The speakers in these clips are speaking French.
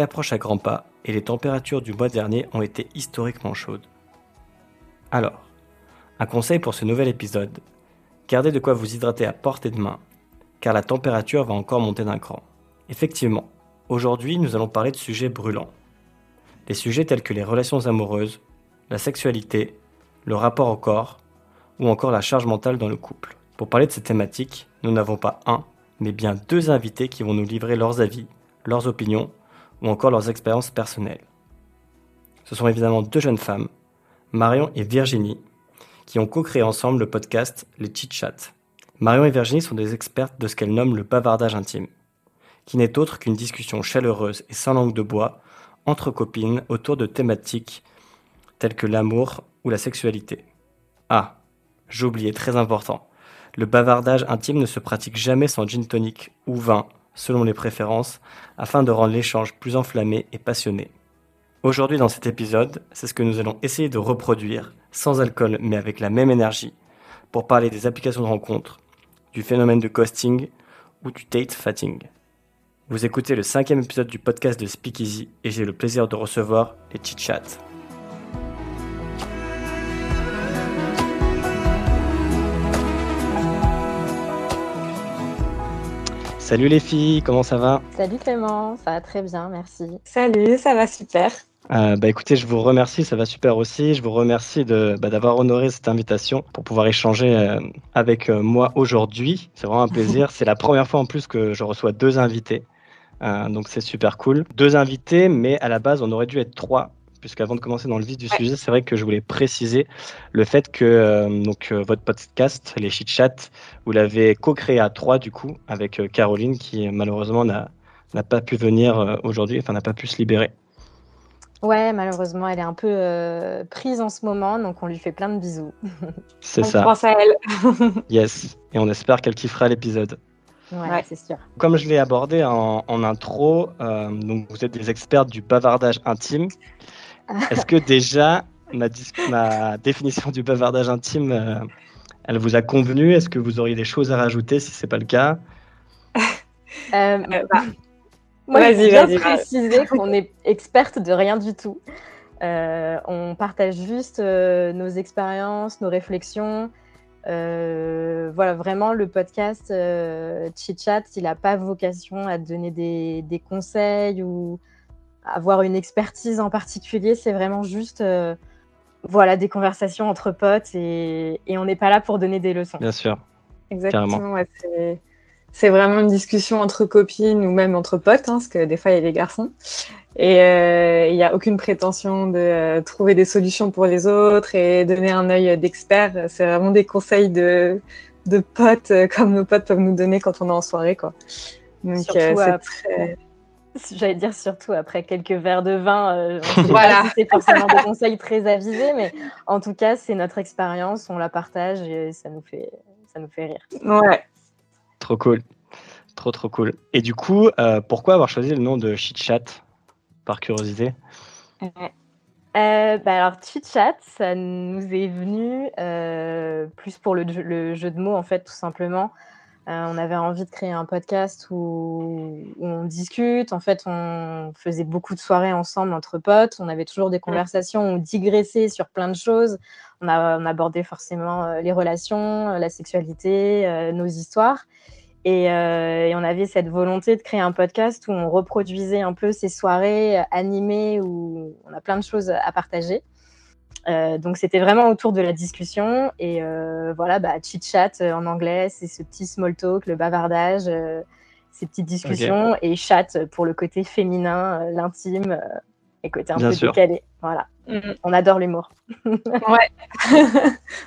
Approche à grands pas et les températures du mois dernier ont été historiquement chaudes. Alors, un conseil pour ce nouvel épisode, gardez de quoi vous hydrater à portée de main, car la température va encore monter d'un cran. Effectivement, aujourd'hui nous allons parler de sujets brûlants. Des sujets tels que les relations amoureuses, la sexualité, le rapport au corps, ou encore la charge mentale dans le couple. Pour parler de ces thématiques, nous n'avons pas un, mais bien deux invités qui vont nous livrer leurs avis, leurs opinions ou encore leurs expériences personnelles. Ce sont évidemment deux jeunes femmes, Marion et Virginie, qui ont co-créé ensemble le podcast Les Chit Chats. Marion et Virginie sont des expertes de ce qu'elles nomment le bavardage intime, qui n'est autre qu'une discussion chaleureuse et sans langue de bois entre copines autour de thématiques telles que l'amour ou la sexualité. Ah, oublié, très important. Le bavardage intime ne se pratique jamais sans gin tonic ou vin, selon les préférences, afin de rendre l'échange plus enflammé et passionné. Aujourd'hui dans cet épisode, c'est ce que nous allons essayer de reproduire, sans alcool mais avec la même énergie, pour parler des applications de rencontre, du phénomène de costing ou du date fatting. Vous écoutez le cinquième épisode du podcast de Speakeasy et j'ai le plaisir de recevoir les chit Salut les filles, comment ça va Salut Clément, ça va très bien, merci. Salut, ça va super. Euh, bah écoutez, je vous remercie, ça va super aussi. Je vous remercie de bah, d'avoir honoré cette invitation pour pouvoir échanger euh, avec euh, moi aujourd'hui. C'est vraiment un plaisir. c'est la première fois en plus que je reçois deux invités, donc c'est super cool. Deux invités, mais à la base on aurait dû être trois puisqu'avant de commencer dans le vif du sujet, c'est vrai que je voulais préciser le fait que euh, donc, euh, votre podcast, les Chit Chat, vous l'avez co-créé à trois, du coup, avec euh, Caroline, qui malheureusement n'a pas pu venir aujourd'hui, enfin n'a pas pu se libérer. Ouais, malheureusement, elle est un peu prise en ce moment, donc on lui fait plein de bisous. C'est ça. On pense à elle. yes, et on espère qu'elle kiffera l'épisode. Ouais, c'est sûr. Comme je l'ai abordé en, intro, donc vous êtes des experts du bavardage intime. Est-ce que déjà, ma, définition du bavardage intime, euh, elle vous a convenu? Est-ce que vous auriez des choses à rajouter si ce n'est pas le cas? Euh, euh, bah, Moi, je bien préciser qu'on est experte de rien du tout. on partage juste nos expériences, nos réflexions. voilà, vraiment, le podcast Chit Chat, il n'a pas vocation à donner des, des conseils ou avoir une expertise en particulier. C'est vraiment juste euh, voilà, des conversations entre potes et, on n'est pas là pour donner des leçons. Bien sûr. Exactement. c'est vraiment une discussion entre copines ou même entre potes, hein, parce que des fois, il y a des garçons. Et euh, il n'y a aucune prétention de euh, trouver des solutions pour les autres et donner un œil d'expert. C'est vraiment des conseils de, de potes, comme nos potes peuvent nous donner quand on est en soirée. Quoi. Donc, c'est très J'allais dire surtout après quelques verres de vin, euh, voilà. c'est forcément des conseils très avisés, mais en tout cas, c'est notre expérience, on la partage et ça nous fait, ça nous fait rire. Ouais. Trop cool. Trop, trop cool. Et du coup, euh, pourquoi avoir choisi le nom de Chit Chat Par curiosité? Euh, bah alors, Chit Chat, ça nous est venu plus pour le, le, jeu de mots, en fait, tout simplement. Euh, on avait envie de créer un podcast où, on discute. En fait, on faisait beaucoup de soirées ensemble entre potes. On avait toujours des conversations, on digressait sur plein de choses. On, a, abordait forcément euh, les relations, euh, la sexualité, nos histoires. Et, et, on avait cette volonté de créer un podcast où on reproduisait un peu ces soirées animées où on a plein de choses à partager. Euh, donc c'était vraiment autour de la discussion et euh, voilà, bah, chit chat euh, en anglais, c'est ce petit small talk, le bavardage, ces petites discussions et chat pour le côté féminin, l'intime et côté un peu décalé. Voilà, mm. on adore l'humour. ouais,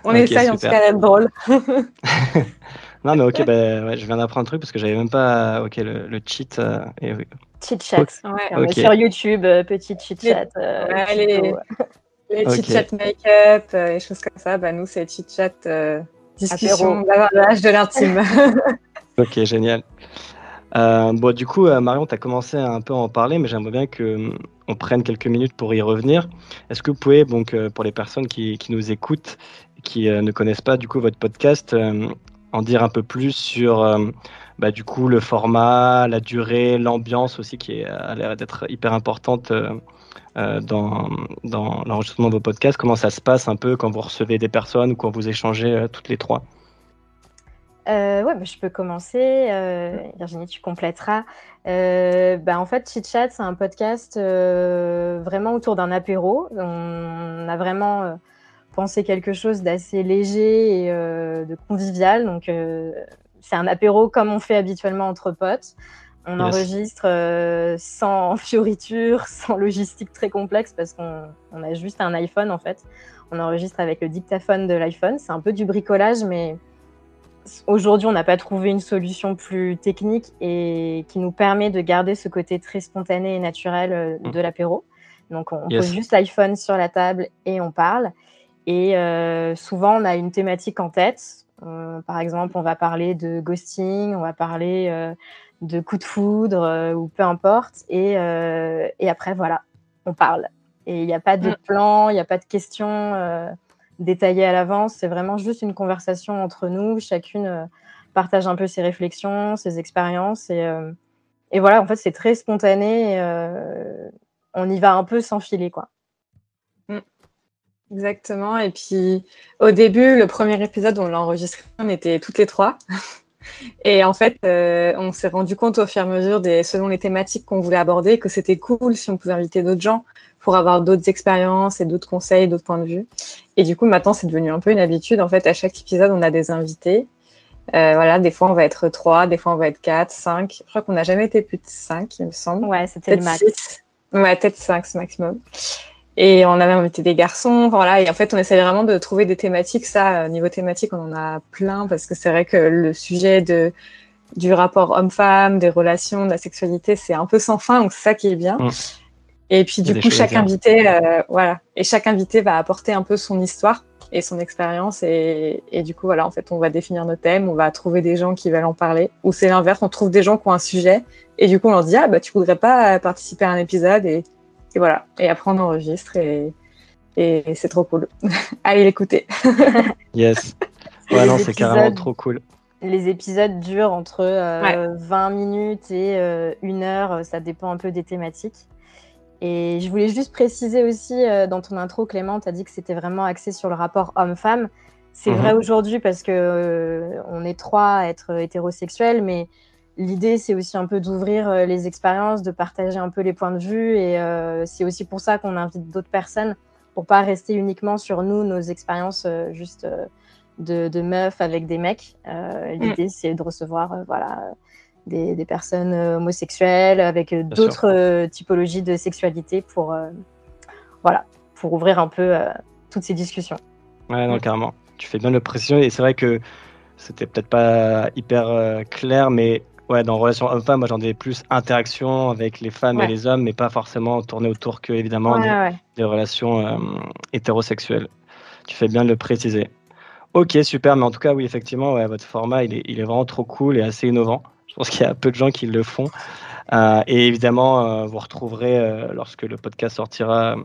on essaye en tout cas d'être drôle. non mais ok, bah, je viens d'apprendre un truc parce que j'avais même pas ok le, cheat. Et... Chit chat. Ouais, Sur YouTube, petit chit chat. Allez. Les chit-chat make-up euh, et choses comme ça, bah, nous, c'est chit-chat euh, discussion d'âge de l'intime. ok, génial. Euh, bon, du coup, Marion, tu as commencé à un peu en parler, mais j'aimerais bien qu'on on prenne quelques minutes pour y revenir. Est-ce que vous pouvez, donc, pour les personnes qui, qui nous écoutent, qui ne connaissent pas du coup votre podcast, en dire un peu plus sur bah, du coup, le format, la durée, l'ambiance aussi, qui a l'air d'être hyper importante dans, dans l'enregistrement de vos podcasts. Comment ça se passe un peu quand vous recevez des personnes ou quand vous échangez toutes les trois? Euh, ouais, bah, je peux commencer. Euh, Virginie, tu compléteras. Euh, bah, en fait, Chit Chat, c'est un podcast euh, vraiment autour d'un apéro. On a vraiment euh, pensé quelque chose d'assez léger et de convivial. Donc, c'est un apéro comme on fait habituellement entre potes. On enregistre sans fioriture, sans logistique très complexe parce qu'on on a juste un iPhone en fait. On enregistre avec le dictaphone de l'iPhone. C'est un peu du bricolage, mais aujourd'hui, on n'a pas trouvé une solution plus technique et qui nous permet de garder ce côté très spontané et naturel euh, mm. de l'apéro. Donc, on pose juste l'iPhone sur la table et on parle. Et euh, souvent, on a une thématique en tête. Euh, par exemple, on va parler de ghosting, on va parler de coup de foudre ou peu importe. Et, et, après, voilà, on parle. Et il n'y a pas de mm. plan, il n'y a pas de questions détaillé à l'avance. C'est vraiment juste une conversation entre nous. Chacune euh, partage un peu ses réflexions, ses expériences. Et, euh, et voilà, en fait, c'est très spontané. Euh, on y va un peu sans filer, quoi. Mm. Exactement. Et puis, au début, le premier épisode, on l'a enregistré, on était toutes les trois. Et en fait, on s'est rendu compte au fur et à mesure, des, selon les thématiques qu'on voulait aborder, que c'était cool si on pouvait inviter d'autres gens pour avoir d'autres expériences et d'autres conseils, d'autres points de vue. Et du coup, maintenant, c'est devenu un peu une habitude. En fait, à chaque épisode, on a des invités. Euh, voilà, des fois, on va être trois, des fois, on va être quatre, cinq. Je crois qu'on n'a jamais été plus de cinq, il me semble. Ouais, c'était le max. Ouais, peut-être cinq, c'est maximum. Et on avait invité des garçons, voilà. Et en fait, on essaie vraiment de trouver des thématiques. Ça, niveau thématique, on en a plein parce que c'est vrai que le sujet de du rapport homme-femme, des relations, de la sexualité, c'est un peu sans fin. Donc, c'est ça qui est bien. Mmh. Et puis du coup, chaque invité, euh, voilà, et chaque invité va apporter un peu son histoire et son expérience. Et, et, du coup, voilà, en fait, on va définir nos thèmes, on va trouver des gens qui veulent en parler. Ou c'est l'inverse, on trouve des gens qui ont un sujet et du coup, on leur dit ah bah tu voudrais pas participer à un épisode et, et voilà. Et après, on enregistre et, et c'est trop cool. Allez l'écouter. yes. Ouais, non, c'est carrément trop cool. Les épisodes durent entre 20 euh, minutes et euh, une heure, ça dépend un peu des thématiques. Et je voulais juste préciser aussi, euh, dans ton intro, Clément, tu as dit que c'était vraiment axé sur le rapport homme-femme. C'est vrai mhm. aujourd'hui parce que euh, on est trois à être hétérosexuels, mais l'idée, c'est aussi un peu d'ouvrir euh, les expériences, de partager un peu les points de vue. Et c'est aussi pour ça qu'on invite d'autres personnes, pour pas rester uniquement sur nous, nos expériences juste de, de, meufs avec des mecs. l'idée, mm. c'est de recevoir voilà, des, personnes euh, homosexuelles, avec euh, d'autres euh, typologies de sexualité pour, voilà, pour ouvrir un peu toutes ces discussions. Ouais, non, carrément. Tu fais bien le précision et c'est vrai que c'était peut-être pas hyper clair, mais ouais, dans relation homme-femme, moi j'en ai plus interaction avec les femmes et les hommes, mais pas forcément tourné autour que évidemment des, relations hétérosexuelles. Tu fais bien de le préciser. Ok, super, mais en tout cas, oui, effectivement, votre format, il est, il est vraiment trop cool et assez innovant. Je pense qu'il y a peu de gens qui le font. Euh, et évidemment, euh, vous retrouverez, euh, lorsque le podcast sortira,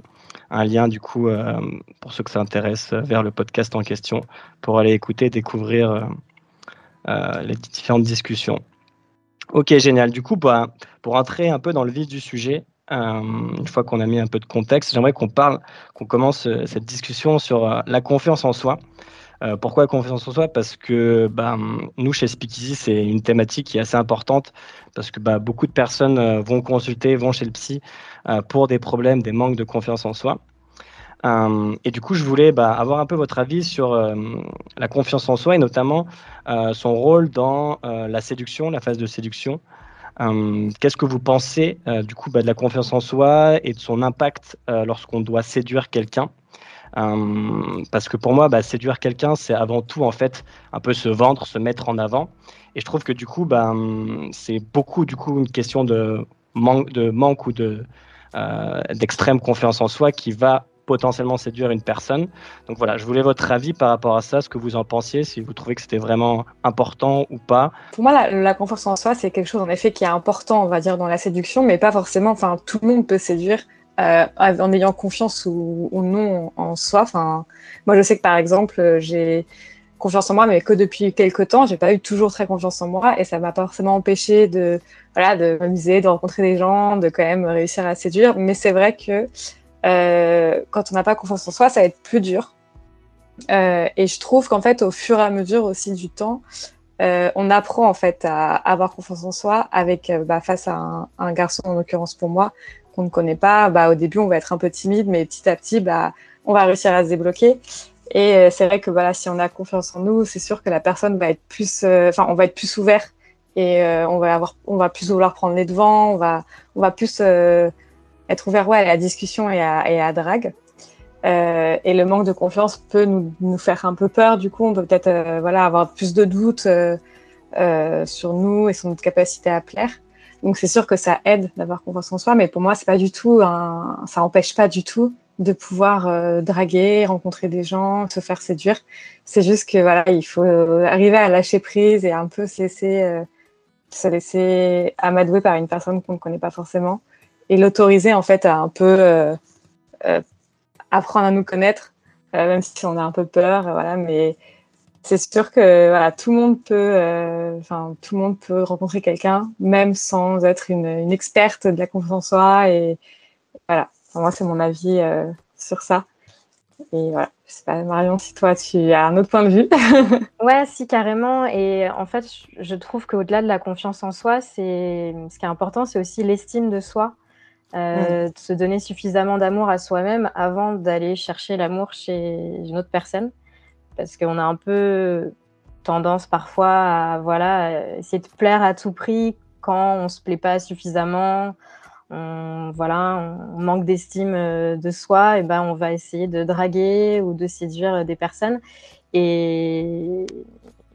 un lien du coup, pour ceux que ça intéresse, vers le podcast en question, pour aller écouter, découvrir les différentes discussions. Ok, génial. Du coup, bah, pour entrer un peu dans le vif du sujet, une fois qu'on a mis un peu de contexte, j'aimerais qu'on parle, qu'on commence cette discussion sur la confiance en soi. Euh, pourquoi confiance en soi? Parce que bah, nous, chez Speakeasy, c'est une thématique qui est assez importante parce que bah, beaucoup de personnes euh, vont consulter, vont chez le psy euh, pour des problèmes, des manques de confiance en soi. Et du coup, je voulais bah, avoir un peu votre avis sur la confiance en soi et notamment son rôle dans la séduction, la phase de séduction. Qu'est-ce que vous pensez du coup de la confiance en soi et de son impact lorsqu'on doit séduire quelqu'un? Euh, parce que pour moi, bah, séduire quelqu'un, c'est avant tout en fait un peu se vendre, se mettre en avant. Et je trouve que du coup, bah, c'est beaucoup du coup une question de de manque ou de euh, d'extrême confiance en soi qui va potentiellement séduire une personne. Donc voilà, je voulais votre avis par rapport à ça, ce que vous en pensiez, si vous trouvez que c'était vraiment important ou pas. Pour moi, la, confiance en soi, c'est quelque chose en effet qui est important, on va dire, dans la séduction, mais pas forcément, enfin, tout le monde peut séduire. Euh, en ayant confiance ou, non en soi. Enfin, moi, je sais que par exemple, j'ai confiance en moi, mais que depuis quelques temps. J'ai pas eu toujours très confiance en moi et ça m'a pas forcément empêché de, voilà, de m'amuser, de rencontrer des gens, de quand même réussir à séduire. Mais c'est vrai que euh, quand on n'a pas confiance en soi, ça va être plus dur. Euh, et je trouve qu'en fait, au fur et à mesure aussi du temps, euh, on apprend en fait à avoir confiance en soi avec bah, face à un, garçon en l'occurrence pour moi qu'on ne connaît pas. Bah, au début, on va être un peu timide, mais petit à petit, bah, on va réussir à se débloquer. Et c'est vrai que voilà, si on a confiance en nous, c'est sûr que la personne va être plus, enfin, on va être plus ouvert et on va avoir, on va plus vouloir prendre les devants, on va, on va plus être ouvert ouais, à la discussion et à, et à drague. Euh, et le manque de confiance peut nous, faire un peu peur. Du coup, on peut peut-être euh, voilà avoir plus de doutes euh, sur nous et sur notre capacité à plaire. Donc c'est sûr que ça aide d'avoir confiance en soi, mais pour moi pas du tout ça empêche pas du tout de pouvoir draguer, rencontrer des gens, se faire séduire. C'est juste que voilà, il faut arriver à lâcher prise et un peu se laisser amadouer par une personne qu'on ne connaît pas forcément et l'autoriser en fait à un peu euh, euh, apprendre à nous connaître, euh, même si on a un peu peur, voilà. Mais c'est sûr que voilà, tout le monde peut, enfin tout le monde peut rencontrer quelqu'un, même sans être une, experte de la confiance en soi. Et voilà, moi c'est mon avis sur ça. Et voilà, je sais pas, Marion, si toi tu as un autre point de vue. ouais, si, carrément. Et en fait, je trouve qu'au-delà de la confiance en soi, c'est ce qui est important, c'est aussi l'estime de soi. Euh, mmh. de se donner suffisamment d'amour à soi-même avant d'aller chercher l'amour chez une autre personne. Parce qu'on a un peu tendance parfois à voilà, essayer de plaire à tout prix quand on se plaît pas suffisamment, on, voilà, on manque d'estime de soi, et ben on va essayer de draguer ou de séduire des personnes. Et,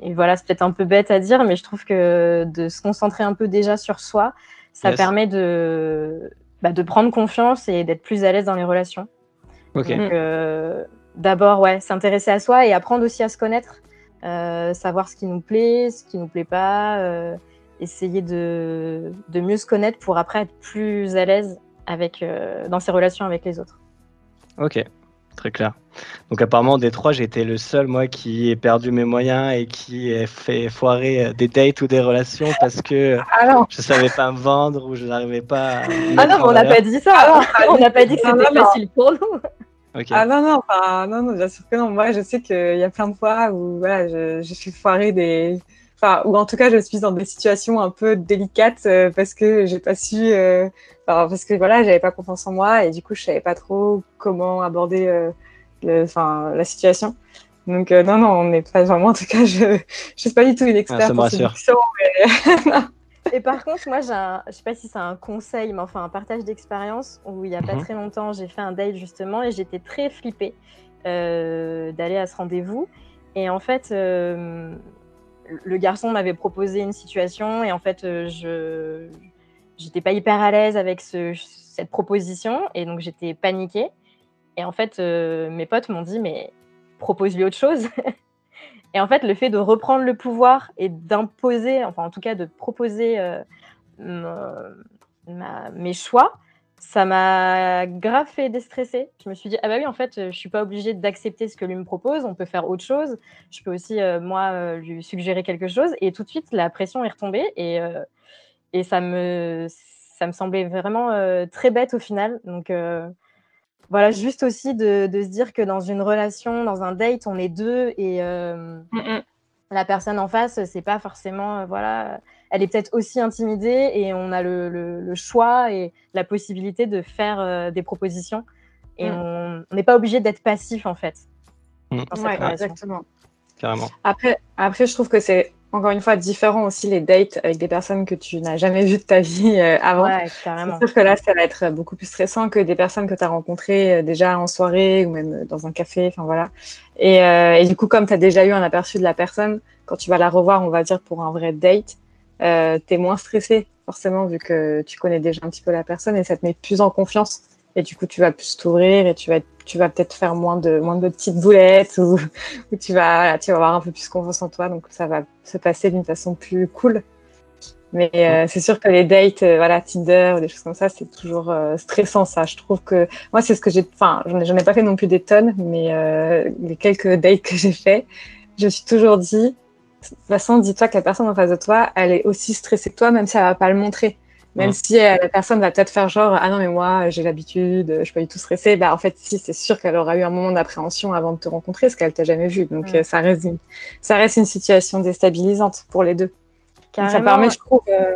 et voilà, c'est peut-être un peu bête à dire, mais je trouve que de se concentrer un peu déjà sur soi, ça yes. permet de, bah, de prendre confiance et d'être plus à l'aise dans les relations. Okay. Donc, euh, d'abord, ouais, s'intéresser à soi et apprendre aussi à se connaître, euh, savoir ce qui nous plaît, ce qui nous plaît pas, euh, essayer de, de, mieux se connaître pour après être plus à l'aise avec dans ses relations avec les autres. Ok, très clair. Donc apparemment des trois, j'ai été le seul moi qui ai perdu mes moyens et qui ai fait foirer des dates ou des relations parce que Alors. je savais pas me vendre ou je n'arrivais pas. À ah non, mais on n'a pas dit ça. Ah on n'a pas dit que c'était facile pour nous. Okay. Ah non, non, enfin, non, non, bien sûr que non. Moi, je sais qu'il y a plein de fois où voilà, je, je suis foirée des. Enfin, ou en tout cas, je suis dans des situations un peu délicates euh, parce que j'ai pas su. Euh... Enfin, parce que voilà, j'avais pas confiance en moi et du coup, je savais pas trop comment aborder euh, le, enfin, la situation. Donc, euh, non, non, on n'est pas vraiment. En tout cas, je ne suis pas du tout une experte ah, en séduction. Mais... Et par contre, moi, j'ai un, je sais pas si c'est un conseil, mais enfin un partage d'expérience où il y a pas Mhm. très longtemps, j'ai fait un date justement et j'étais très flippée euh, d'aller à ce rendez-vous. Et en fait, euh, le garçon m'avait proposé une situation et en fait, euh, je j'étais pas hyper à l'aise avec ce, cette proposition et donc j'étais paniquée. Et en fait, euh, mes potes m'ont dit mais propose-lui autre chose. Et en fait, le fait de reprendre le pouvoir et d'imposer, enfin en tout cas de proposer euh, mes choix, ça m'a grave fait déstresser. Je me suis dit, ah bah oui, en fait, je suis pas obligée d'accepter ce que lui me propose, on peut faire autre chose. Je peux aussi, euh, moi, euh, lui suggérer quelque chose. Et tout de suite, la pression est retombée et, euh, et ça, me, ça me semblait vraiment euh, très bête au final. Donc euh, voilà, juste aussi de, de, se dire que dans une relation, dans un date, on est deux et euh, mm -mm. la personne en face, c'est pas forcément, euh, voilà, elle est peut-être aussi intimidée et on a le, le, le, choix et la possibilité de faire euh, des propositions et mm. on n'est pas obligé d'être passif en fait. Ouais, exactement. Carrément. Après, après, je trouve que c'est encore une fois différent aussi les dates avec des personnes que tu n'as jamais vues de ta vie euh, avant. Ouais. C'est sûr que là, ça va être beaucoup plus stressant que des personnes que tu as rencontrées euh, déjà en soirée ou même dans un café. Enfin voilà. Et, euh, et, du coup, comme tu as déjà eu un aperçu de la personne, quand tu vas la revoir, on va dire pour un vrai date, euh, tu es moins stressé forcément vu que tu connais déjà un petit peu la personne et ça te met plus en confiance. Et du coup, tu vas plus t'ouvrir et tu vas, tu vas peut-être faire moins de, moins de petites boulettes ou, ou tu, vas, voilà, tu vas avoir un peu plus confiance en toi. Donc, ça va se passer d'une façon plus cool. Mais euh, c'est sûr que les dates, euh, voilà, Tinder ou des choses comme ça, c'est toujours euh, stressant, ça. Je trouve que moi, c'est ce que j'ai. Enfin, j'en ai, ai, pas fait non plus des tonnes, mais euh, les quelques dates que j'ai fait, je me suis toujours dit, de toute façon, dis-toi que la personne en face de toi, elle est aussi stressée que toi, même si elle va pas le montrer. Même si euh, la personne va peut-être faire genre, ah non, mais moi, j'ai l'habitude, je suis pas du tout stressée. Bah, en fait, si, c'est sûr qu'elle aura eu un moment d'appréhension avant de te rencontrer, parce qu'elle t'a jamais vu. Donc, euh, ça, reste une, ça reste une situation déstabilisante pour les deux. ça permet, je trouve. Euh,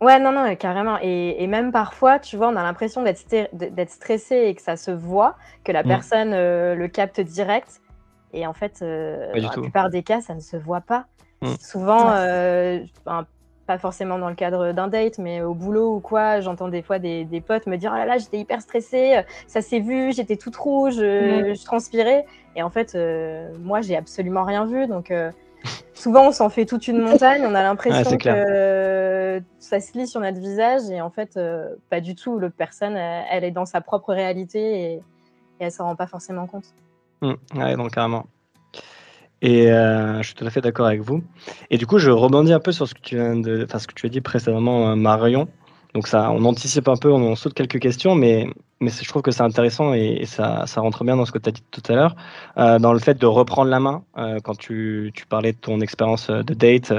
ouais, non, non, carrément. Et, et, même parfois, tu vois, on a l'impression d'être stressé et que ça se voit, que la mm. personne le capte direct. Et en fait, dans la plupart des cas, ça ne se voit pas. Mm. Souvent, pas forcément dans le cadre d'un date, mais au boulot ou quoi, j'entends des fois des, potes me dire Oh là là, j'étais hyper stressée, ça s'est vu, j'étais toute rouge, je transpirais. Et en fait, euh, moi, j'ai absolument rien vu. Donc, euh, souvent, on s'en fait toute une montagne, on a l'impression que ça se lit sur notre visage. Et en fait, euh, pas du tout. L'autre personne, elle, est dans sa propre réalité et, elle ne s'en rend pas forcément compte. Mmh, ouais, donc carrément. Et euh, je suis tout à fait d'accord avec vous. Et du coup, je rebondis un peu sur ce que tu as dit précédemment, euh, Marion. Donc ça, on anticipe un peu, on, saute quelques questions, mais je trouve que c'est intéressant et, ça, rentre bien dans ce que tu as dit tout à l'heure, euh, dans le fait de reprendre la main quand tu, parlais de ton expérience de date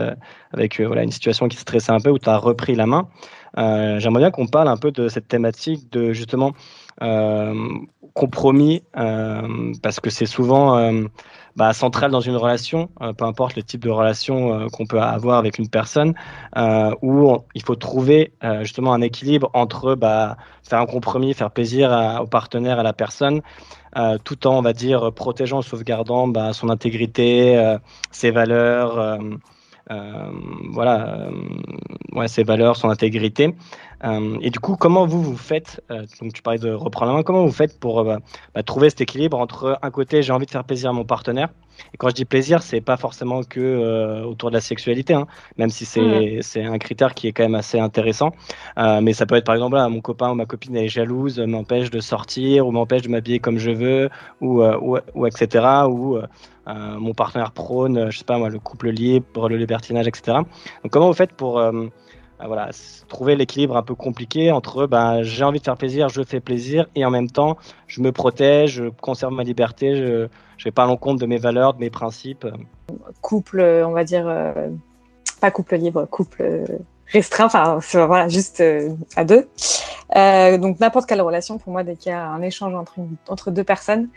avec une situation qui stressait un peu où tu as repris la main. J'aimerais bien qu'on parle un peu de cette thématique de justement compromis parce que c'est souvent bah, centrale dans une relation, euh, peu importe le type de relation euh, qu'on peut avoir avec une personne, euh, où il faut trouver justement un équilibre entre bah, faire un compromis, faire plaisir au partenaire, à la personne, tout en, on va dire, protégeant, sauvegardant bah, son intégrité, ses valeurs. voilà, ses valeurs, son intégrité. Euh, et du coup, comment vous vous faites euh, Donc, tu parlais de reprendre la main. Comment vous faites pour euh, bah, trouver cet équilibre entre un côté, j'ai envie de faire plaisir à mon partenaire, et quand je dis plaisir, c'est pas forcément que autour de la sexualité, hein, même si c'est un critère qui est quand même assez intéressant. mais ça peut être par exemple, là, mon copain ou ma copine est jalouse, m'empêche de sortir ou m'empêche de m'habiller comme je veux, ou, ou, ou etc. Ou mon partenaire prône, je sais pas moi, le couple libre, le libertinage, etc. Donc, comment vous faites pour voilà, trouver l'équilibre un peu compliqué entre ben, j'ai envie de faire plaisir, je fais plaisir, et en même temps, je me protège, je conserve ma liberté, je ne vais pas à l'encontre de mes valeurs, de mes principes. Couple, on va dire, euh, pas couple libre, couple restreint, enfin voilà, juste euh, à deux. Euh, donc n'importe quelle relation, pour moi, dès qu'il y a un échange entre, entre deux personnes,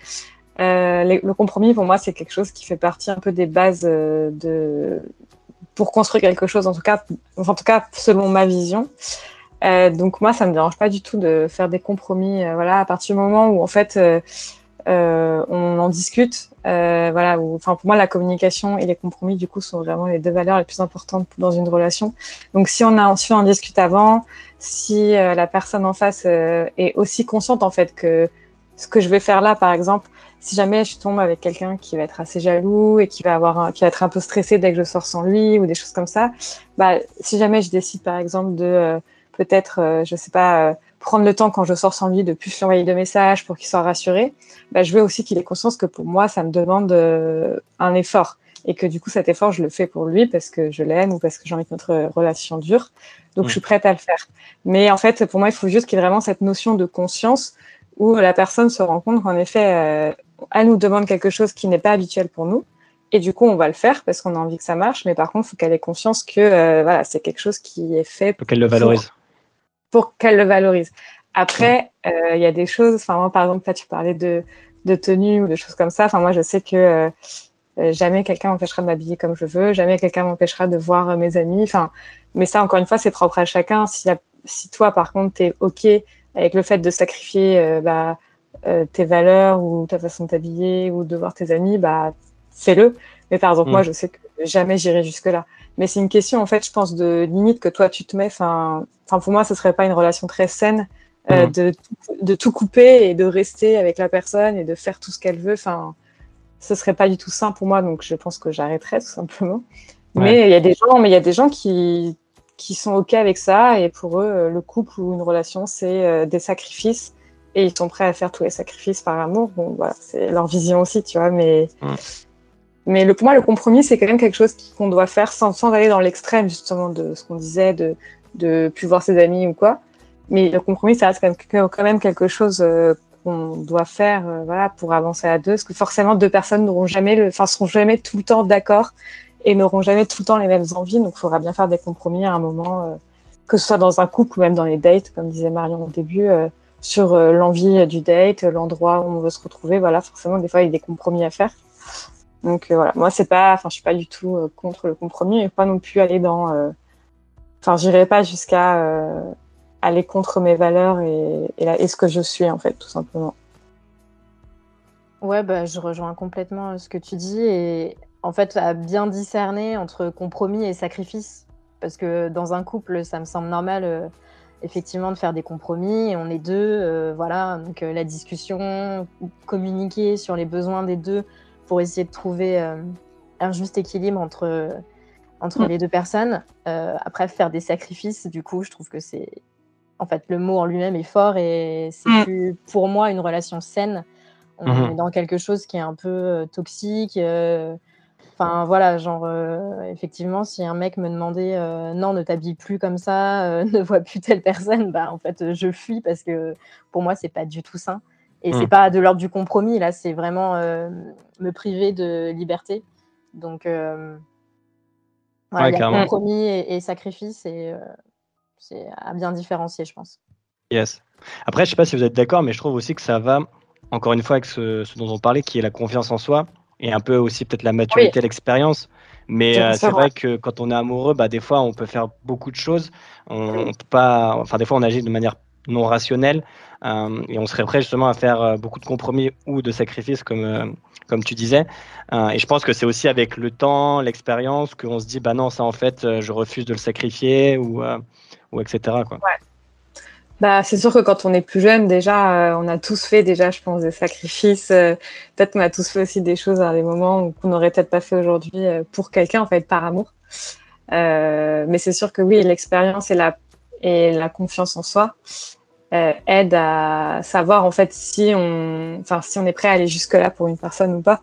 le compromis, pour moi, c'est quelque chose qui fait partie un peu des bases de, pour construire quelque chose, en tout cas, en tout cas selon ma vision. Euh, donc moi, ça me dérange pas du tout de faire des compromis. Euh, voilà, à partir du moment où en fait euh, euh on en discute, euh, voilà, enfin pour moi la communication et les compromis du coup sont vraiment les deux valeurs les plus importantes dans une relation. Donc si on a, si on en discute avant, si la personne en face est aussi consciente en fait que ce que je vais faire là, par exemple, si jamais je tombe avec quelqu'un qui va être assez jaloux et qui va avoir qui va être un peu stressé dès que je sors sans lui ou des choses comme ça, bah si jamais je décide par exemple de euh, peut-être euh, je sais pas euh, prendre le temps quand je sors sans lui de plus lui envoyer de messages pour qu'il soit rassuré, bah je veux aussi qu'il ait conscience que pour moi ça me demande un effort et que du coup cet effort je le fais pour lui parce que je l'aime ou parce que j'ai envie que notre relation dure. Donc je suis prête à le faire. Mais en fait pour moi il faut juste qu'il y ait vraiment cette notion de conscience où la personne se rend compte qu'en effet, elle nous demande quelque chose qui n'est pas habituel pour nous. Et du coup, on va le faire parce qu'on a envie que ça marche. Mais par contre, il faut qu'elle ait conscience que euh, voilà, c'est quelque chose qui est fait pour qu'elle le valorise. Pour, qu'elle le valorise. Après, euh, il y a des choses. Enfin, moi, par exemple, là, tu parlais de, de tenue ou de choses comme ça. Enfin, moi, je sais que euh, jamais quelqu'un m'empêchera de m'habiller comme je veux. Jamais quelqu'un m'empêchera de voir mes amis. Enfin, mais ça, encore une fois, c'est propre à chacun. Si, si toi, par contre, tu es OK avec le fait de sacrifier bah, euh, tes valeurs ou ta façon de t'habiller ou de voir tes amis, bah fais-le. Mais par exemple, moi, mm. je sais que jamais j'irai jusque-là. Mais c'est une question, en fait, je pense, de limite que toi, tu te mets. Enfin, pour moi, ce serait pas une relation très saine euh, mm. de, de tout couper et de rester avec la personne et de faire tout ce qu'elle veut. Enfin, ce serait pas du tout sain pour moi. Donc, je pense que j'arrêterais tout simplement. Mais il y a des gens, mais il y a des gens qui qui sont ok avec ça et pour eux, le couple ou une relation, c'est euh, des sacrifices et ils sont prêts à faire tous les sacrifices par amour. Bon, voilà, c'est leur vision aussi, tu vois. Mais, mais le, pour moi, le compromis, c'est quand même quelque chose qu'on doit faire sans, sans aller dans l'extrême, justement, de ce qu'on disait, de, de plus voir ses amis ou quoi. Mais le compromis, ça reste quand même, quand même quelque chose euh, qu'on doit faire voilà, pour avancer à deux. Parce que forcément, deux personnes n'auront jamais, le, enfin, seront jamais tout le temps d'accord et n'auront jamais tout le temps les mêmes envies. Donc, il faudra bien faire des compromis à un moment, que ce soit dans un couple ou même dans les dates, comme disait Marion au début, sur l'envie du date, l'endroit où on veut se retrouver. Voilà, forcément, des fois, il y a des compromis à faire. Donc voilà, moi c'est pas, enfin je suis pas du tout contre le compromis, et pas non plus aller dans, enfin j'irai pas jusqu'à aller contre mes valeurs et, ce que je suis, en fait, tout simplement. Ouais, bah, je rejoins complètement ce que tu dis. Et en fait, à bien discerner entre compromis et sacrifice. Parce que dans un couple, ça me semble normal, euh, effectivement, de faire des compromis. Et on est deux, euh, voilà. Donc, euh, la discussion, communiquer sur les besoins des deux pour essayer de trouver un juste équilibre entre, entre mm. les deux personnes. après, faire des sacrifices, du coup, je trouve que c'est en fait, le mot en lui-même est fort et c'est mm. plus pour moi une relation saine. On mm-hmm. est dans quelque chose qui est un peu euh, toxique. Euh, enfin, voilà, genre, euh, effectivement, si un mec me demandait non, ne t'habille plus comme ça, ne vois plus telle personne, bah, en fait, je fuis parce que pour moi, c'est pas du tout sain. Et c'est mm. pas de l'ordre du compromis, là, c'est vraiment me priver de liberté. Donc, voilà, il y a compromis et, et sacrifice. Et c'est à bien différencier, je pense. Yes. Après, je sais pas si vous êtes d'accord, mais je trouve aussi que ça va, encore une fois, avec ce, dont on parlait, qui est la confiance en soi, et un peu aussi peut-être la maturité, l'expérience. Mais euh, c'est vrai que quand on est amoureux, bah, des fois, on peut faire beaucoup de choses. On, peut pas, enfin, des fois, on agit de manière non rationnelle, euh, et on serait prêt justement à faire euh, beaucoup de compromis ou de sacrifices, comme comme tu disais. et je pense que c'est aussi avec le temps, l'expérience, qu'on se dit, bah non, ça en fait, je refuse de le sacrifier ou ou etc. Quoi. Bah, c'est sûr que quand on est plus jeune, déjà, euh, on a tous fait déjà, je pense, des sacrifices. Euh, peut-être qu'on a tous fait aussi des choses à des moments qu'on n'aurait peut-être pas fait aujourd'hui euh, pour quelqu'un, en fait, par amour. mais c'est sûr que oui, l'expérience et la, et la confiance en soi aident à savoir, en fait, si on, enfin, si on est prêt à aller jusque-là pour une personne ou pas.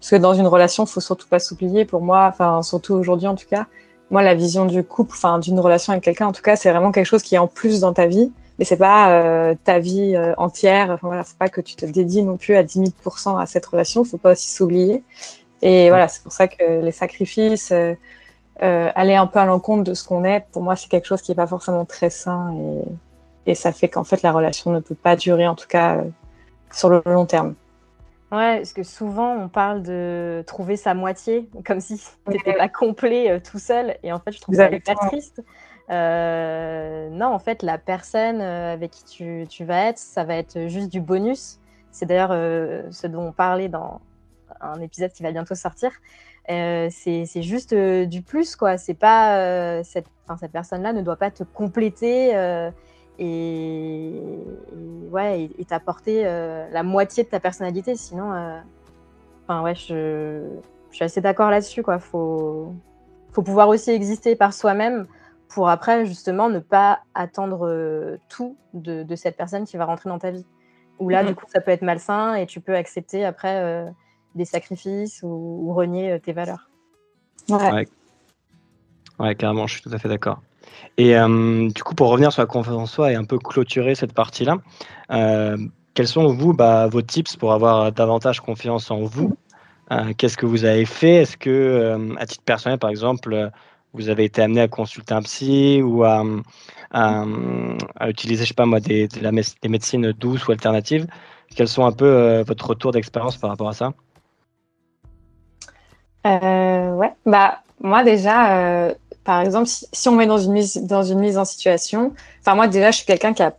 Parce que dans une relation, il faut surtout pas s'oublier. Pour moi, enfin, surtout aujourd'hui en tout cas, moi, la vision du couple, enfin d'une relation avec quelqu'un, en tout cas, c'est vraiment quelque chose qui est en plus dans ta vie, mais c'est pas euh, ta vie euh, entière. Enfin voilà, faut pas que tu te dédies non plus à 10 000 à cette relation. Faut pas aussi s'oublier. Et voilà, c'est pour ça que les sacrifices, euh, aller un peu à l'encontre de ce qu'on est, pour moi, c'est quelque chose qui est pas forcément très sain et, et ça fait qu'en fait la relation ne peut pas durer, en tout cas sur le long terme. Ouais, parce que souvent on parle de trouver sa moitié, comme si n'étais pas complet euh, tout seul. Et en fait, je trouve ça hyper triste. Euh, non, en fait, la personne euh, avec qui tu, vas être, ça va être juste du bonus. C'est d'ailleurs ce dont on parlait dans un épisode qui va bientôt sortir. c'est juste du plus, quoi. C'est pas cette, personne-là ne doit pas te compléter et, ouais, et t'apporter euh, la moitié de ta personnalité. Sinon, euh, enfin ouais, je, suis assez d'accord là-dessus. Quoi, faut pouvoir aussi exister par soi-même pour après justement ne pas attendre euh, tout de, de, cette personne qui va rentrer dans ta vie. Ou là, du coup, ça peut être malsain et tu peux accepter après des sacrifices ou, ou, renier tes valeurs. Ouais. ouais. ouais. carrément, je suis tout à fait d'accord. Et euh, du coup, pour revenir sur la confiance en soi et un peu clôturer cette partie-là, euh, quels sont vous bah, vos tips pour avoir davantage confiance en vous? Euh, Qu'est-ce que vous avez fait? Est-ce que, à titre personnel, par exemple, vous avez été amené à consulter un psy ou à, utiliser, je sais pas moi, des, médecines douces ou alternatives Quels sont un peu votre retour d'expérience par rapport à ça? Ouais, bah moi déjà par exemple, si, on met dans une mise, dans une mise en situation, enfin moi déjà, je suis quelqu'un qui a,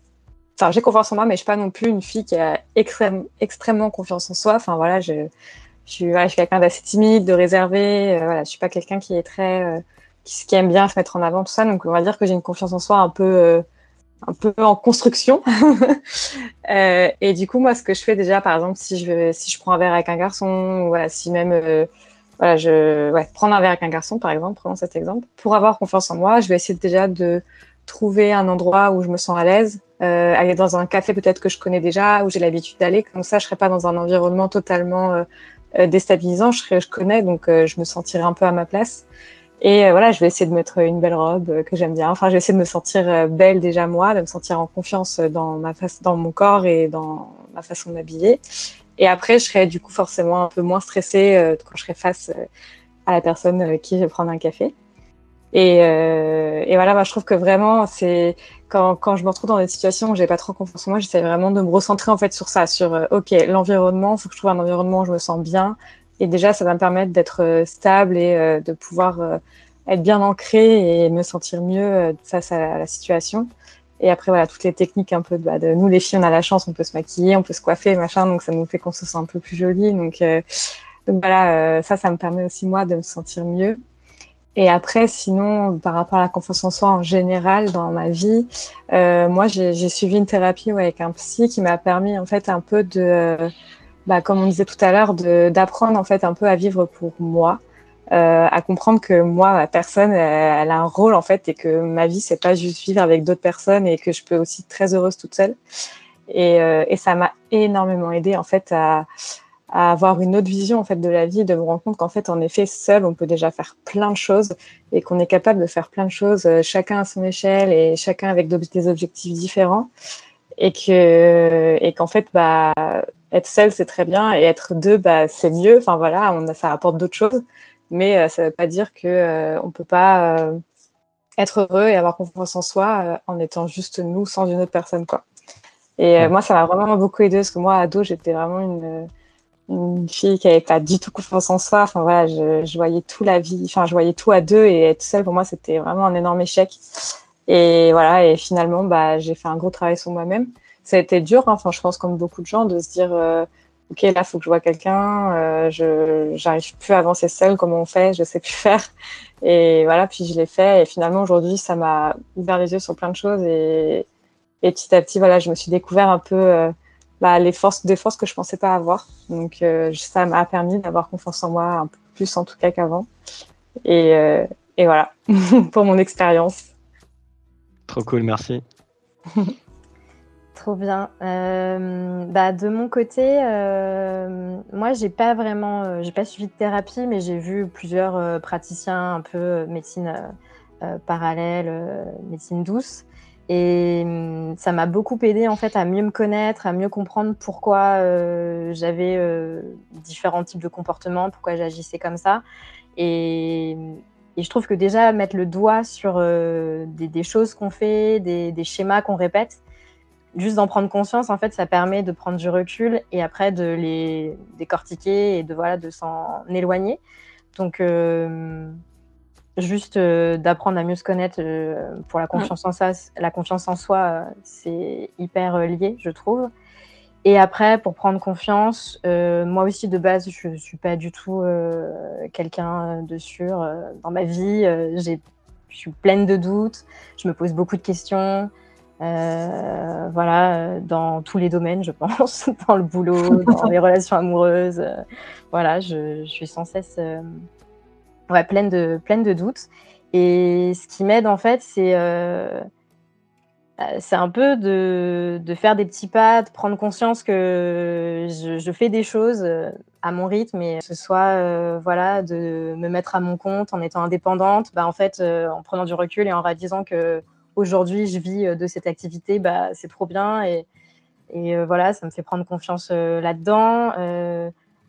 enfin j'ai confiance en moi, mais je suis pas non plus une fille qui a extrême, extrêmement confiance en soi. Enfin voilà, je, je suis, quelqu'un d'assez timide, de réservé. Euh, voilà, je suis pas quelqu'un qui est très, euh, qui, qui, aime bien se mettre en avant tout ça. Donc on va dire que j'ai une confiance en soi un peu, euh, un peu en construction. et du coup, moi, ce que je fais déjà, par exemple, si je, si je prends un verre avec un garçon, voilà, si même voilà, je ouais, prendre un verre avec un garçon, par exemple, prenons cet exemple. Pour avoir confiance en moi, je vais essayer déjà de trouver un endroit où je me sens à l'aise, euh, aller dans un café peut-être que je connais déjà, où j'ai l'habitude d'aller. Comme ça, je serai pas dans un environnement totalement euh, euh déstabilisant. Je, je connais, donc euh, je me sentirai un peu à ma place. Et voilà, je vais essayer de mettre une belle robe que j'aime bien. Enfin, je vais essayer de me sentir belle déjà moi, de me sentir en confiance dans ma face, dans mon corps et dans ma façon d'habiller. Et après, je serai du coup forcément un peu moins stressée quand je serai face à la personne qui je prendre un café. Et, euh, et voilà, bah, je trouve que vraiment, c'est quand, quand je me retrouve dans des situations où j'ai pas trop confiance en moi, j'essaie vraiment de me recentrer en fait sur ça, sur euh, ok, l'environnement, faut que je trouve un environnement où je me sens bien. Et déjà, ça va me permettre d'être euh, stable et euh, de pouvoir euh, être bien ancré et me sentir mieux face à la, situation. Et après, voilà, toutes les techniques un peu de, bah, de, nous les filles, on a la chance, on peut se maquiller, on peut se coiffer, machin, donc ça nous fait qu'on se sent un peu plus jolie. Donc, donc voilà, ça, ça me permet aussi moi de me sentir mieux. Et après, sinon, par rapport à la confiance en soi en général dans ma vie, euh, moi, j'ai suivi une thérapie ouais, avec un psy qui m'a permis en fait un peu de, bah, comme on disait tout à l'heure, d'apprendre en fait un peu à vivre pour moi, euh, à comprendre que moi, ma personne, elle, a un rôle en fait et que ma vie, c'est pas juste vivre avec d'autres personnes et que je peux aussi être très heureuse toute seule. Et, euh, et ça m'a énormément aidé en fait à à avoir une autre vision en fait de la vie, de me rendre compte qu'en fait en effet seul on peut déjà faire plein de choses et qu'on est capable de faire plein de choses euh, chacun à son échelle et chacun avec des objectifs différents et que et qu'en fait bah être seul c'est très bien et être deux bah c'est mieux enfin voilà on ça apporte d'autres choses mais euh, ça veut pas dire que euh, on peut pas euh, être heureux et avoir confiance en soi euh, en étant juste nous sans une autre personne quoi et moi ça m'a vraiment beaucoup aidé parce que moi ado j'étais vraiment une une fille qui avait pas du tout confiance en soi. Enfin voilà, je, je, voyais tout la vie, enfin je voyais tout à deux et être seule pour moi c'était vraiment un énorme échec. Et voilà, et finalement bah j'ai fait un gros travail sur moi-même. Ça a été dur, hein. enfin je pense comme beaucoup de gens de se dire euh, ok là faut que je vois quelqu'un, euh, je j'arrive plus à avancer seule, comment on fait, je sais plus faire. Et voilà, puis je l'ai fait et finalement aujourd'hui ça m'a ouvert les yeux sur plein de choses et, et petit à petit voilà je me suis découvert un peu euh, bah, les forces, des forces que je pensais pas avoir. Donc ça m'a permis d'avoir confiance en moi un peu plus en tout cas qu'avant. Et, et, voilà pour mon expérience. Trop cool, merci. Trop bien. Euh, bah, de mon côté, euh, moi, j'ai pas vraiment, euh, j'ai pas suivi de thérapie, mais j'ai vu plusieurs praticiens un peu médecine parallèle, médecine douce. Et hum, ça m'a beaucoup aidé en fait à mieux me connaître, à mieux comprendre pourquoi euh, j'avais euh, différents types de comportements, pourquoi j'agissais comme ça. Et, je trouve que déjà mettre le doigt sur euh, des, choses qu'on fait, des schémas qu'on répète, juste d'en prendre conscience, en fait, ça permet de prendre du recul et après de les décortiquer et de voilà de s'en éloigner. Donc euh, juste euh, d'apprendre à mieux se connaître euh, pour la confiance en ça, la confiance en soi, c'est hyper lié, je trouve. Et après, pour prendre confiance, moi aussi de base, je suis pas du tout quelqu'un de sûr dans ma vie. je suis pleine de doutes, je me pose beaucoup de questions. Voilà, dans tous les domaines, je pense, dans le boulot, dans les relations amoureuses. voilà, je, suis sans cesse pleine de, pleine de doutes. Et ce qui m'aide, en fait, c'est euh, euh, un peu de, de, faire des petits pas, de prendre conscience que je, fais des choses euh, à mon rythme et que ce soit euh, voilà, de me mettre à mon compte en étant indépendante, bah, en fait, euh, en prenant du recul et en réalisant que aujourd'hui je vis de cette activité, bah, c'est trop bien et, et euh, voilà, ça me fait prendre confiance là-dedans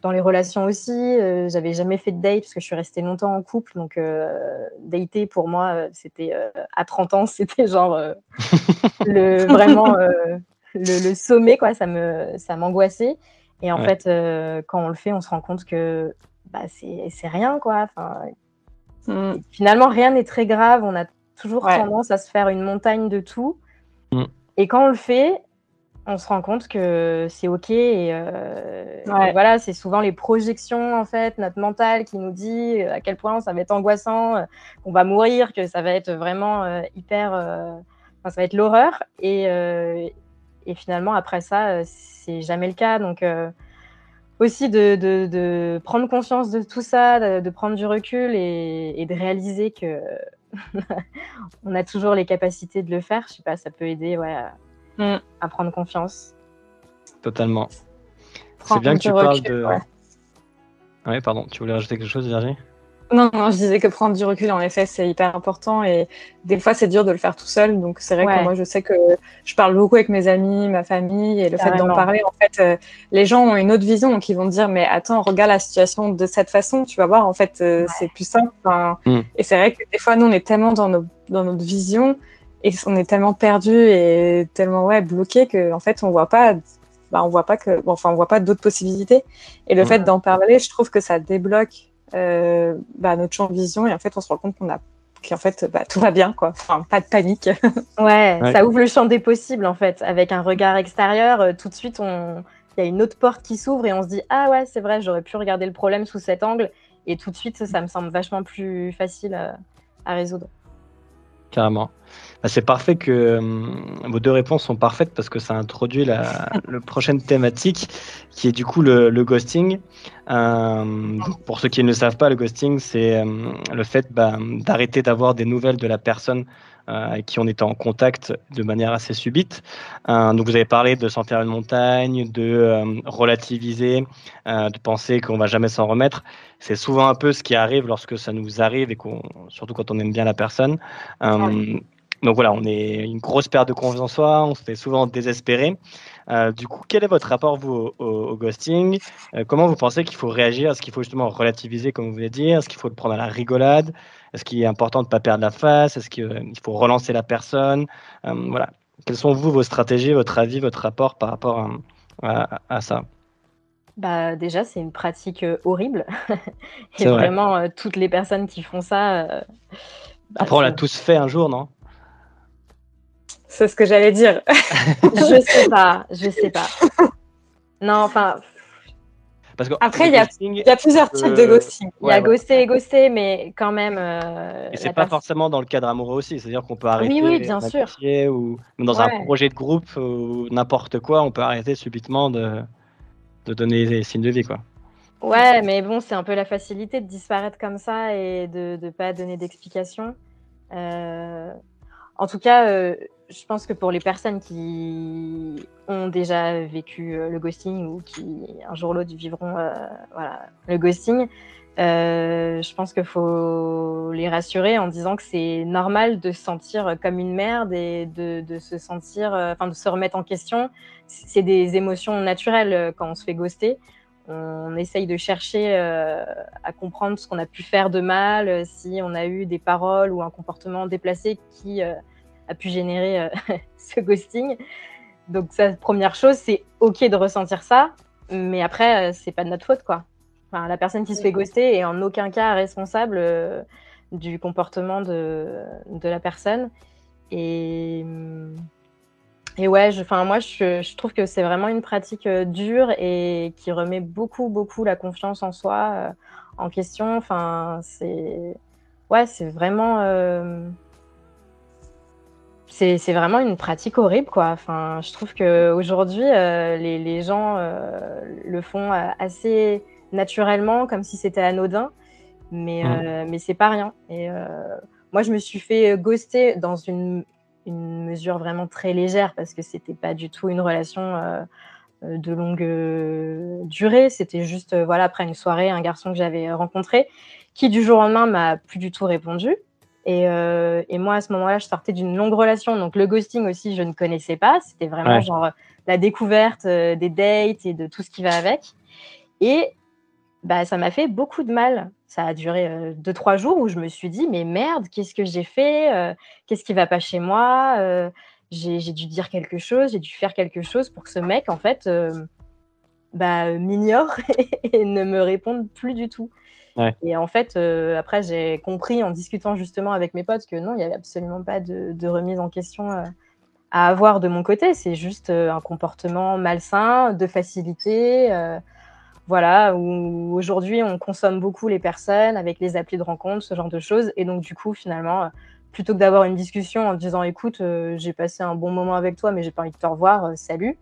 dans les relations aussi, euh, j'avais jamais fait de date parce que je suis restée longtemps en couple. Donc, euh, dater pour moi, euh, c'était euh, à 30 ans, c'était genre euh, le, vraiment le, le, sommet, quoi. Ça me, ça m'angoissait. Et en ouais. fait, quand on le fait, on se rend compte que bah, c'est rien, quoi. Enfin, mm. Finalement, rien n'est très grave. On a toujours ouais. tendance à se faire une montagne de tout. Mm. Et quand on le fait, on se rend compte que c'est ok et, euh, ouais. et voilà c'est souvent les projections en fait notre mental qui nous dit euh, à quel point ça va être angoissant euh, qu'on va mourir que ça va être vraiment euh, hyper euh, enfin, ça va être l'horreur et, euh, et finalement après ça c'est jamais le cas donc aussi de, de, de, prendre conscience de tout ça de, de prendre du recul et, et de réaliser que on a toujours les capacités de le faire je sais pas ça peut aider ouais à prendre confiance. Totalement. C'est bien que tu parles de. Ouais. ouais. pardon. Tu voulais rajouter quelque chose, Virginie Non, non, je disais que prendre du recul, en effet, c'est hyper important et des fois, c'est dur de le faire tout seul. Donc, c'est vrai que moi, je sais que je parle beaucoup avec mes amis, ma famille et le fait d'en parler, en fait, euh, les gens ont une autre vision donc ils vont dire, mais attends, regarde la situation de cette façon, tu vas voir, en fait, euh, c'est plus simple. Mm. Et c'est vrai que des fois, nous, on est tellement dans, nos, dans notre vision et on est tellement perdu et tellement ouais, bloqué qu'en en fait, on voit pas bah, on voit pas que, enfin, on voit pas d'autres possibilités. Et le fait d'en parler, je trouve que ça débloque euh, bah, notre champ de vision et en fait on se rend compte qu'on a qu'en fait bah, tout va bien quoi. Enfin pas de panique. Ouais, ça ouvre le champ des possibles en fait. Avec un regard extérieur euh, tout de suite on il y a une autre porte qui s'ouvre et on se dit ah ouais c'est vrai j'aurais pu regarder le problème sous cet angle. Et tout de suite ça me semble vachement plus facile à, à résoudre carrément bah, c'est parfait que euh, vos deux réponses sont parfaites parce que ça introduit la, prochaine thématique qui est du coup le, ghosting. Euh, pour ceux qui ne savent pas, le ghosting, c'est euh, le fait bah, d'arrêter d'avoir des nouvelles de la personne avec qui on était en contact de manière assez subite. donc vous avez parlé de s'en faire une montagne, de relativiser, de penser qu'on va jamais s'en remettre. C'est souvent un peu ce qui arrive lorsque ça nous arrive et qu'on, surtout quand on aime bien la personne. Donc voilà, on est une grosse perte de confiance en soi, on se fait souvent désespérer. Euh, du coup, quel est votre rapport vous au, ghosting? Euh, Comment vous pensez qu'il faut réagir? Est-ce qu'il faut justement relativiser, comme vous voulez dire? Est-ce qu'il faut le prendre à la rigolade? Est-ce qu'il est important de ne pas perdre la face? Est-ce qu'il euh, faut relancer la personne? Voilà. Quelles sont vous vos stratégies, votre avis, votre rapport par rapport à, ça? Bah, déjà, c'est une pratique horrible. Et vraiment, toutes les personnes qui font ça. Bah, Après, on l'a tous fait un jour, non? C'est ce que j'allais dire. je sais pas, je sais pas. Non, enfin. Parce que Après, il y, a plusieurs types de ghosting. Il y a ghosté et ghosté, mais quand même. Euh, et c'est pas forcément dans le cadre amoureux aussi. C'est-à-dire qu'on peut arrêter. Oui, oui, bien sûr. Ou dans un projet de groupe ou n'importe quoi, on peut arrêter subitement de, de donner des signes de vie, quoi. Ouais, mais bon, c'est un peu la facilité de disparaître comme ça et de ne pas donner d'explication. Euh, en tout cas, euh, je pense que pour les personnes qui ont déjà vécu euh, le ghosting ou qui un jour ou l'autre vivront euh, voilà, le ghosting, euh, je pense qu'il faut les rassurer en disant que c'est normal de se sentir comme une merde et de, se sentir, enfin de se remettre en question. C'est des émotions naturelles quand on se fait ghoster. On essaye de chercher à comprendre ce qu'on a pu faire de mal, si on a eu des paroles ou un comportement déplacé qui a pu générer euh, ce ghosting. Donc, sa première chose, c'est OK de ressentir ça, mais après, euh, c'est pas de notre faute, quoi. Enfin, la personne qui se fait ghoster est en aucun cas responsable euh, du comportement de, de, la personne. Et, et ouais, je, moi, je, je, trouve que c'est vraiment une pratique dure et qui remet beaucoup, beaucoup la confiance en soi en question. Enfin, c'est ouais, c'est vraiment c'est vraiment une pratique horrible, quoi. Enfin, je trouve qu'aujourd'hui, euh, les, les, gens euh, le font euh, assez naturellement, comme si c'était anodin, mais, mmh. euh, mais c'est pas rien. Et moi, je me suis fait ghoster dans une, une mesure vraiment très légère, parce que c'était pas du tout une relation de longue durée. C'était juste, voilà, après une soirée, un garçon que j'avais rencontré, qui du jour au lendemain m'a plus du tout répondu. Euh, et, moi, à ce moment-là, je sortais d'une longue relation. Donc, le ghosting aussi, je ne connaissais pas. C'était vraiment genre la découverte euh, des dates et de tout ce qui va avec. Et bah, ça m'a fait beaucoup de mal. Ça a duré euh, deux, trois jours où je me suis dit, mais merde, qu'est-ce que j'ai fait Qu'est-ce qui va pas chez moi J'ai dû dire quelque chose, j'ai dû faire quelque chose pour que ce mec, en fait, bah, m'ignore et ne me réponde plus du tout. Et en fait, euh, après, j'ai compris en discutant justement avec mes potes que non, il n'y avait absolument pas de, remise en question euh, à avoir de mon côté. C'est juste euh, un comportement malsain, de facilité. voilà, où aujourd'hui, on consomme beaucoup les personnes avec les applis de rencontre, ce genre de choses. Et donc, du coup, finalement, plutôt que d'avoir une discussion en disant écoute, j'ai passé un bon moment avec toi, mais j'ai pas envie de te revoir, salut,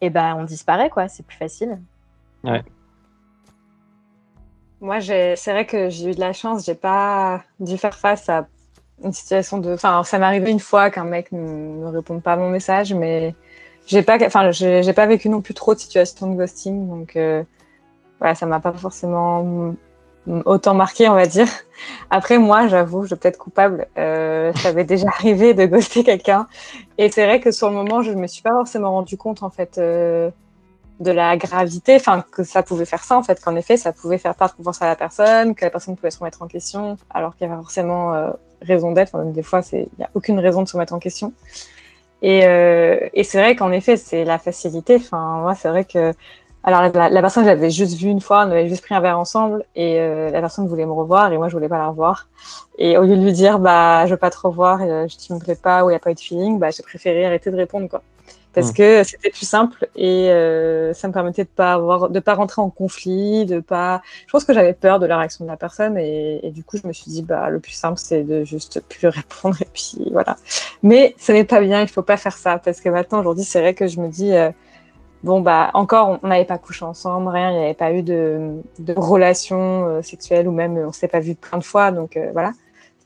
et ben on disparaît, quoi. C'est plus facile. Ouais. Moi, c'est vrai que j'ai eu de la chance, j'ai pas dû faire face à une situation de. Enfin, ça m'est arrivé une fois qu'un mec ne réponde pas à mon message, mais j'ai pas, enfin, j'ai pas vécu non plus trop de situations de ghosting, donc euh, voilà, ça m'a pas forcément autant marqué, on va dire. Après, moi, j'avoue, je peux être coupable. Euh, ça m'est déjà arrivé de ghoster quelqu'un. Et c'est vrai que sur le moment, je me suis pas forcément rendu compte, en fait, euh, de la gravité, enfin, que ça pouvait faire ça, en fait, qu'en effet, ça pouvait faire perdre confiance à la personne, que la personne pouvait se remettre en question, alors qu'il y avait forcément euh, raison d'être. Enfin, des fois, il n'y a aucune raison de se remettre en question. Et, euh, et c'est vrai qu'en effet, c'est la facilité. Enfin, moi, c'est vrai que alors la, personne, j'avais juste vu une fois, on avait juste pris un verre ensemble et euh, la personne voulait me revoir et moi je voulais pas la revoir. Et au lieu de lui dire bah je veux pas te revoir, je tu me plais pas ou il y a pas eu de feeling, bah j'ai préféré arrêter de répondre quoi. Parce mmh. que c'était plus simple et euh, ça me permettait de pas avoir, de pas rentrer en conflit, de pas. Je pense que j'avais peur de la réaction de la personne et, et, du coup je me suis dit bah le plus simple c'est de juste plus répondre et puis voilà. Mais ce n'est pas bien, il faut pas faire ça parce que maintenant aujourd'hui c'est vrai que je me dis euh, bon bah encore on n'avait pas couché ensemble rien il n'y avait pas eu de, de relation euh, sexuelle ou même on s'est pas vu plein de fois donc euh, voilà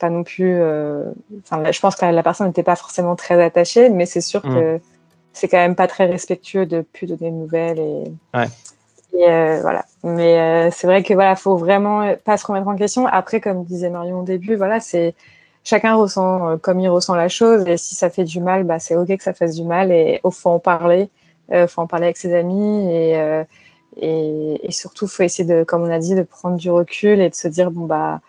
pas non plus euh, enfin je pense que la, personne n'était pas forcément très attachée mais c'est sûr mmh. que c'est quand même pas très respectueux de plus donner de nouvelles et, ouais. et euh, voilà mais euh, c'est vrai que voilà faut vraiment pas se remettre en question après comme disait Marion au début voilà c'est chacun ressent comme il ressent la chose et si ça fait du mal bah c'est ok que ça fasse du mal et au fond en parler il euh, faut en parler avec ses amis et, euh, et, et surtout, faut essayer de, comme on a dit, de prendre du recul et de se dire bon bah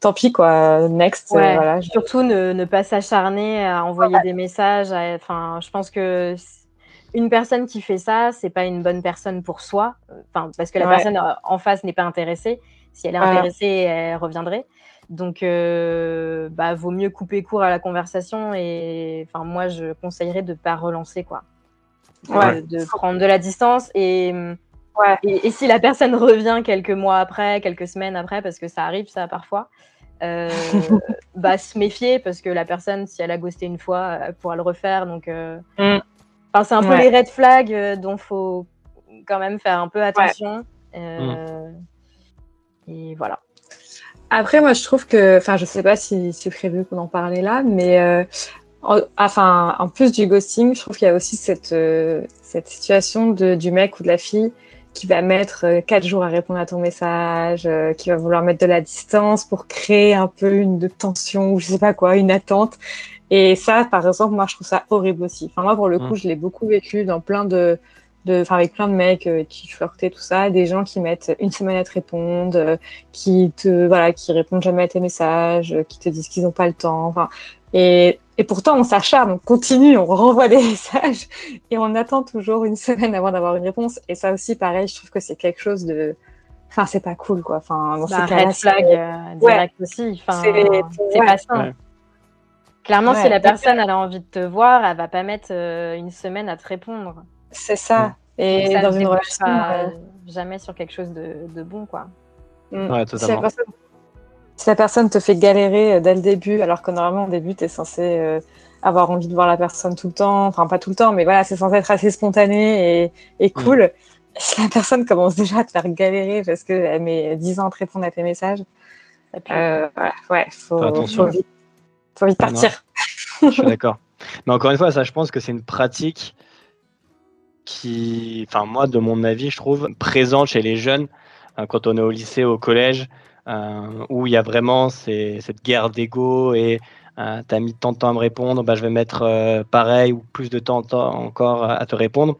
tant pis quoi, next. Ouais, voilà, Surtout ne, ne pas s'acharner à envoyer ouais. des messages. Enfin, je pense que une personne qui fait ça, c'est pas une bonne personne pour soi. Enfin, parce que la ouais. personne en face n'est pas intéressée. Si elle est intéressée, elle reviendrait. Donc, euh, bah, vaut mieux couper court à la conversation. Et enfin, moi, je conseillerais de pas relancer quoi de, de, prendre de la distance et, ouais. et, et, si la personne revient quelques mois après, quelques semaines après, parce que ça arrive ça parfois, euh, bah se méfier parce que la personne, si elle a ghosté une fois, elle pourra le refaire. Donc, euh... mm. enfin, c'est un peu ouais. les red flags euh, dont faut quand même faire un peu attention. Euh, mm. Et voilà. Après, moi, je trouve que, enfin, je sais pas si c'est prévu qu'on en parlait là, mais euh, enfin, en plus du ghosting, je trouve qu'il y a aussi cette, euh, cette situation de, du mec ou de la fille qui va mettre euh, quatre jours à répondre à ton message, euh, qui va vouloir mettre de la distance pour créer un peu une de tension ou je sais pas quoi, une attente. Et ça, par exemple, moi, je trouve ça horrible aussi. Enfin, moi, pour le coup, mmh. je l'ai beaucoup vécu dans plein de, de, enfin, avec plein de mecs euh, qui flirtaient tout ça, des gens qui mettent une semaine à te répondre, euh, qui te, voilà, qui répondent jamais à tes messages, euh, qui te disent qu'ils n'ont pas le temps. Enfin, et, et pourtant, on s'acharne, on continue, on renvoie des messages et on attend toujours une semaine avant d'avoir une réponse. Et ça aussi, pareil, je trouve que c'est quelque chose de, enfin, c'est pas cool, quoi. Enfin, dans bah, red flag euh, direct ouais. aussi. Enfin, c'est ouais. pas ça. Ouais. Clairement, si la personne elle a envie de te voir, elle va pas mettre euh, une semaine à te répondre. C'est ça. Et, ça dans une relation, pas, jamais sur quelque chose de, de bon, quoi. Mm. Ouais, totalement. Si la personne te fait galérer euh, dès le début, alors que normalement au début tu es censé euh, avoir envie de voir la personne tout le temps, enfin pas tout le temps, mais voilà, c'est censé être assez spontané et, et cool. Mmh. Si la personne commence déjà à te faire galérer parce qu'elle met 10 ans à te répondre à tes messages, euh, voilà, ouais, faut, faut, vite, faut vite partir. Je suis d'accord. Mais encore une fois, ça, je pense que c'est une pratique qui, enfin moi, de mon avis, je trouve présente chez les jeunes quand on est au lycée, au collège où il y a vraiment cette guerre d'ego et euh, tu as mis tant de temps à me répondre, bah, je vais mettre euh, pareil ou plus de temps, encore à te répondre.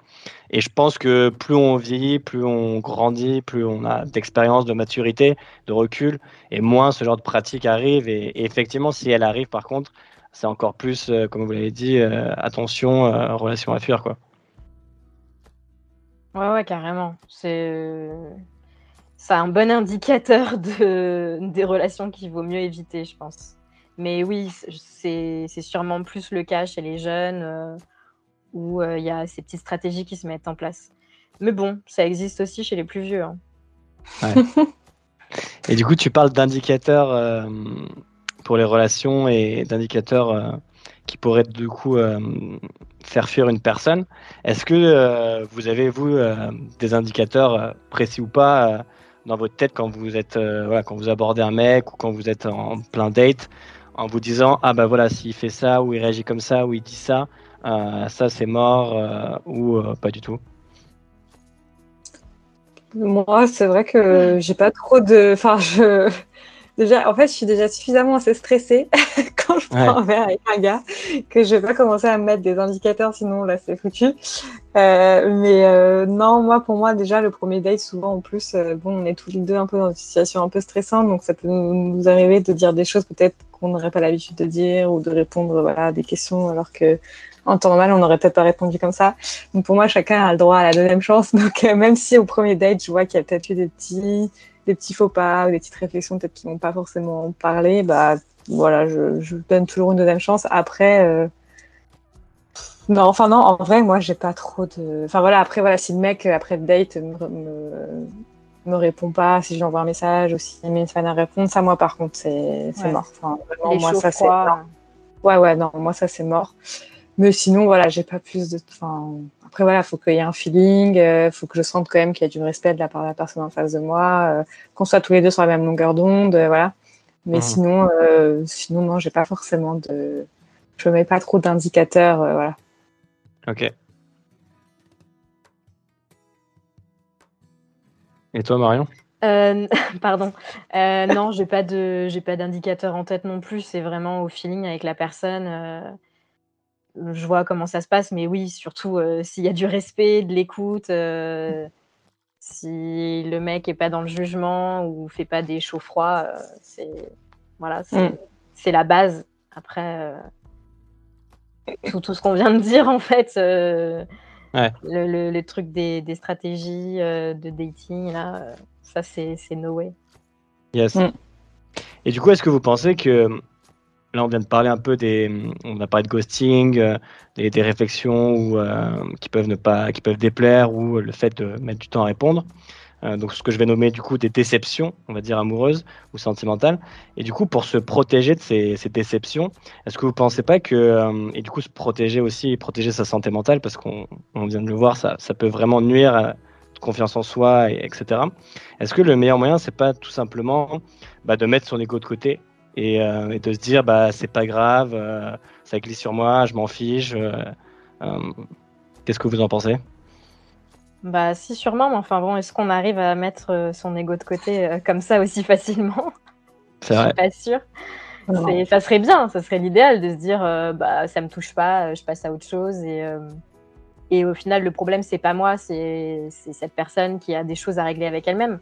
Et je pense que plus on vieillit, plus on grandit, plus on a d'expérience, de maturité, de recul, et moins ce genre de pratique arrive. Et, effectivement, si elle arrive, par contre, c'est encore plus, euh, comme vous l'avez dit, euh, attention, euh, relation à fuir, quoi. Ouais, ouais, carrément. C'est c'est un bon indicateur de, des relations qu'il vaut mieux éviter, je pense. Mais oui, c'est sûrement plus le cas chez les jeunes euh, où il euh, y a ces petites stratégies qui se mettent en place. Mais bon, ça existe aussi chez les plus vieux. Hein. Et du coup, tu parles d'indicateurs euh, pour les relations et d'indicateurs qui pourraient du coup faire fuir une personne. Est-ce que vous avez, vous, des indicateurs précis ou pas dans votre tête quand vous êtes euh, voilà quand vous abordez un mec ou quand vous êtes en plein date en vous disant ah bah voilà s'il fait ça ou il réagit comme ça ou il dit ça euh, ça c'est mort euh, ou pas du tout? Moi, c'est vrai que j'ai pas trop de. Enfin, je. Déjà, en fait, je suis déjà suffisamment assez stressée quand je prends un verre avec un gars que je vais pas commencer à me mettre des indicateurs, sinon là, c'est foutu. Euh, mais euh, non, moi, pour moi, déjà, le premier date, souvent, en plus, euh, bon, on est tous les deux un peu dans une situation un peu stressante, donc ça peut nous, arriver de dire des choses peut-être qu'on n'aurait pas l'habitude de dire ou de répondre voilà, à des questions alors que en temps normal, on n'aurait peut-être pas répondu comme ça. Donc pour moi, chacun a le droit à la deuxième chance. Donc même si au premier date, je vois qu'il y a peut-être eu des petits des petits faux pas ou des petites réflexions peut-être qui n'ont pas forcément parlé, bah voilà, je, je, donne toujours une deuxième chance. Après, euh... non, enfin non, en vrai, moi j'ai pas trop de. Enfin voilà, après voilà, si le mec après le date me, me, me répond pas, si je lui envoie un message ou si il met une fan à répondre, ça moi par contre c'est ouais. mort. Enfin, vraiment, moi ça c'est. Ouais ouais non, moi ça c'est mort. Mais sinon voilà, j'ai pas plus de. Enfin après, voilà, il faut qu'il y ait un feeling, il euh, faut que je sente quand même qu'il y a du respect de la part de la personne en face de moi, euh, qu'on soit tous les deux sur la même longueur d'onde, euh, voilà. Mais mmh. sinon, sinon, non, j'ai pas forcément de. Je mets pas trop d'indicateurs, voilà. Ok. Et toi, Marion? Pardon. non, j'ai pas de, j'ai pas d'indicateur en tête non plus. C'est vraiment au feeling avec la personne je vois comment ça se passe, mais oui, surtout euh, s'il y a du respect, de l'écoute, euh, si le mec est pas dans le jugement ou fait pas des chauds froids, euh, c'est voilà, mm. c'est la base. Après, tout, tout, ce qu'on vient de dire, en fait, ouais. le, le, truc des, des stratégies de dating, là, ça, c'est no way. Yes. Mm. Et du coup, est-ce que vous pensez que Là, on vient de parler un peu des, on de ghosting, euh, des, réflexions euh, qui peuvent ne pas, qui peuvent déplaire ou le fait de mettre du temps à répondre. Euh, donc, ce que je vais nommer du coup des déceptions, on va dire amoureuses ou sentimentales. Et du coup, pour se protéger de ces, déceptions, est-ce que vous pensez pas que, et du coup, se protéger aussi, protéger sa santé mentale, parce qu'on vient de le voir, ça, peut vraiment nuire à confiance en soi, et, etc. Est-ce que le meilleur moyen, c'est pas tout simplement bah, de mettre son ego de côté euh, et, de se dire bah c'est pas grave, euh, ça glisse sur moi, je m'en fiche. Euh, qu'est-ce que vous en pensez? Bah si sûrement, mais enfin bon, est-ce qu'on arrive à mettre son ego de côté comme ça aussi facilement? C'est vrai. Je suis pas sûre. Ça serait bien, ça serait l'idéal de se dire bah ça me touche pas, je passe à autre chose et et au final le problème c'est pas moi, c'est cette personne qui a des choses à régler avec elle-même.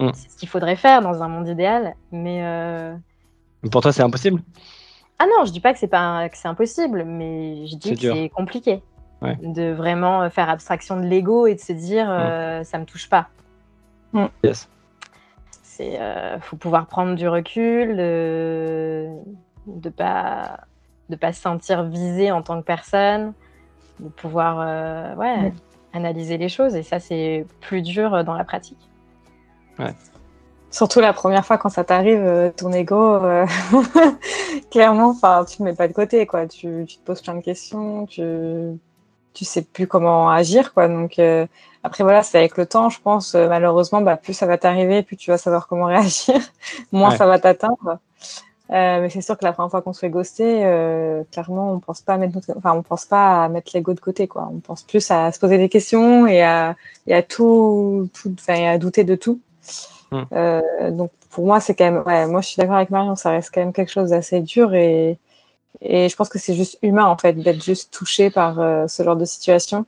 Mm. C'est ce qu'il faudrait faire dans un monde idéal, mais pour toi, c'est impossible? Ah non, je dis pas que c'est pas que c'est impossible, mais je dis que c'est compliqué de vraiment euh, faire abstraction de l'ego et de se dire euh, ça me touche pas. Mm. Yes. C'est euh, faut pouvoir prendre du recul, de de pas de pas se sentir visé en tant que personne, de pouvoir ouais, analyser les choses et ça c'est plus dur dans la pratique. Ouais. Surtout la première fois quand ça t'arrive, euh, ton ego, euh, clairement, enfin, tu ne mets pas de côté, quoi. Tu, tu, te poses plein de questions, tu, tu sais plus comment agir, quoi. Donc euh, après voilà, c'est avec le temps, je pense. malheureusement, bah, plus ça va t'arriver, plus tu vas savoir comment réagir, moins ça va t'atteindre. mais c'est sûr que la première fois qu'on se fait ghoster, clairement, on pense pas à mettre enfin, on pense pas à mettre l'ego de côté, quoi. On pense plus à se poser des questions et à, et à tout, tout, enfin, à douter de tout. Mm. Euh, donc pour moi, c'est quand même. Ouais, moi, je suis d'accord avec Marion, ça reste quand même quelque chose d'assez dur et, et je pense que c'est juste humain en fait d'être juste touché par euh, ce genre de situation.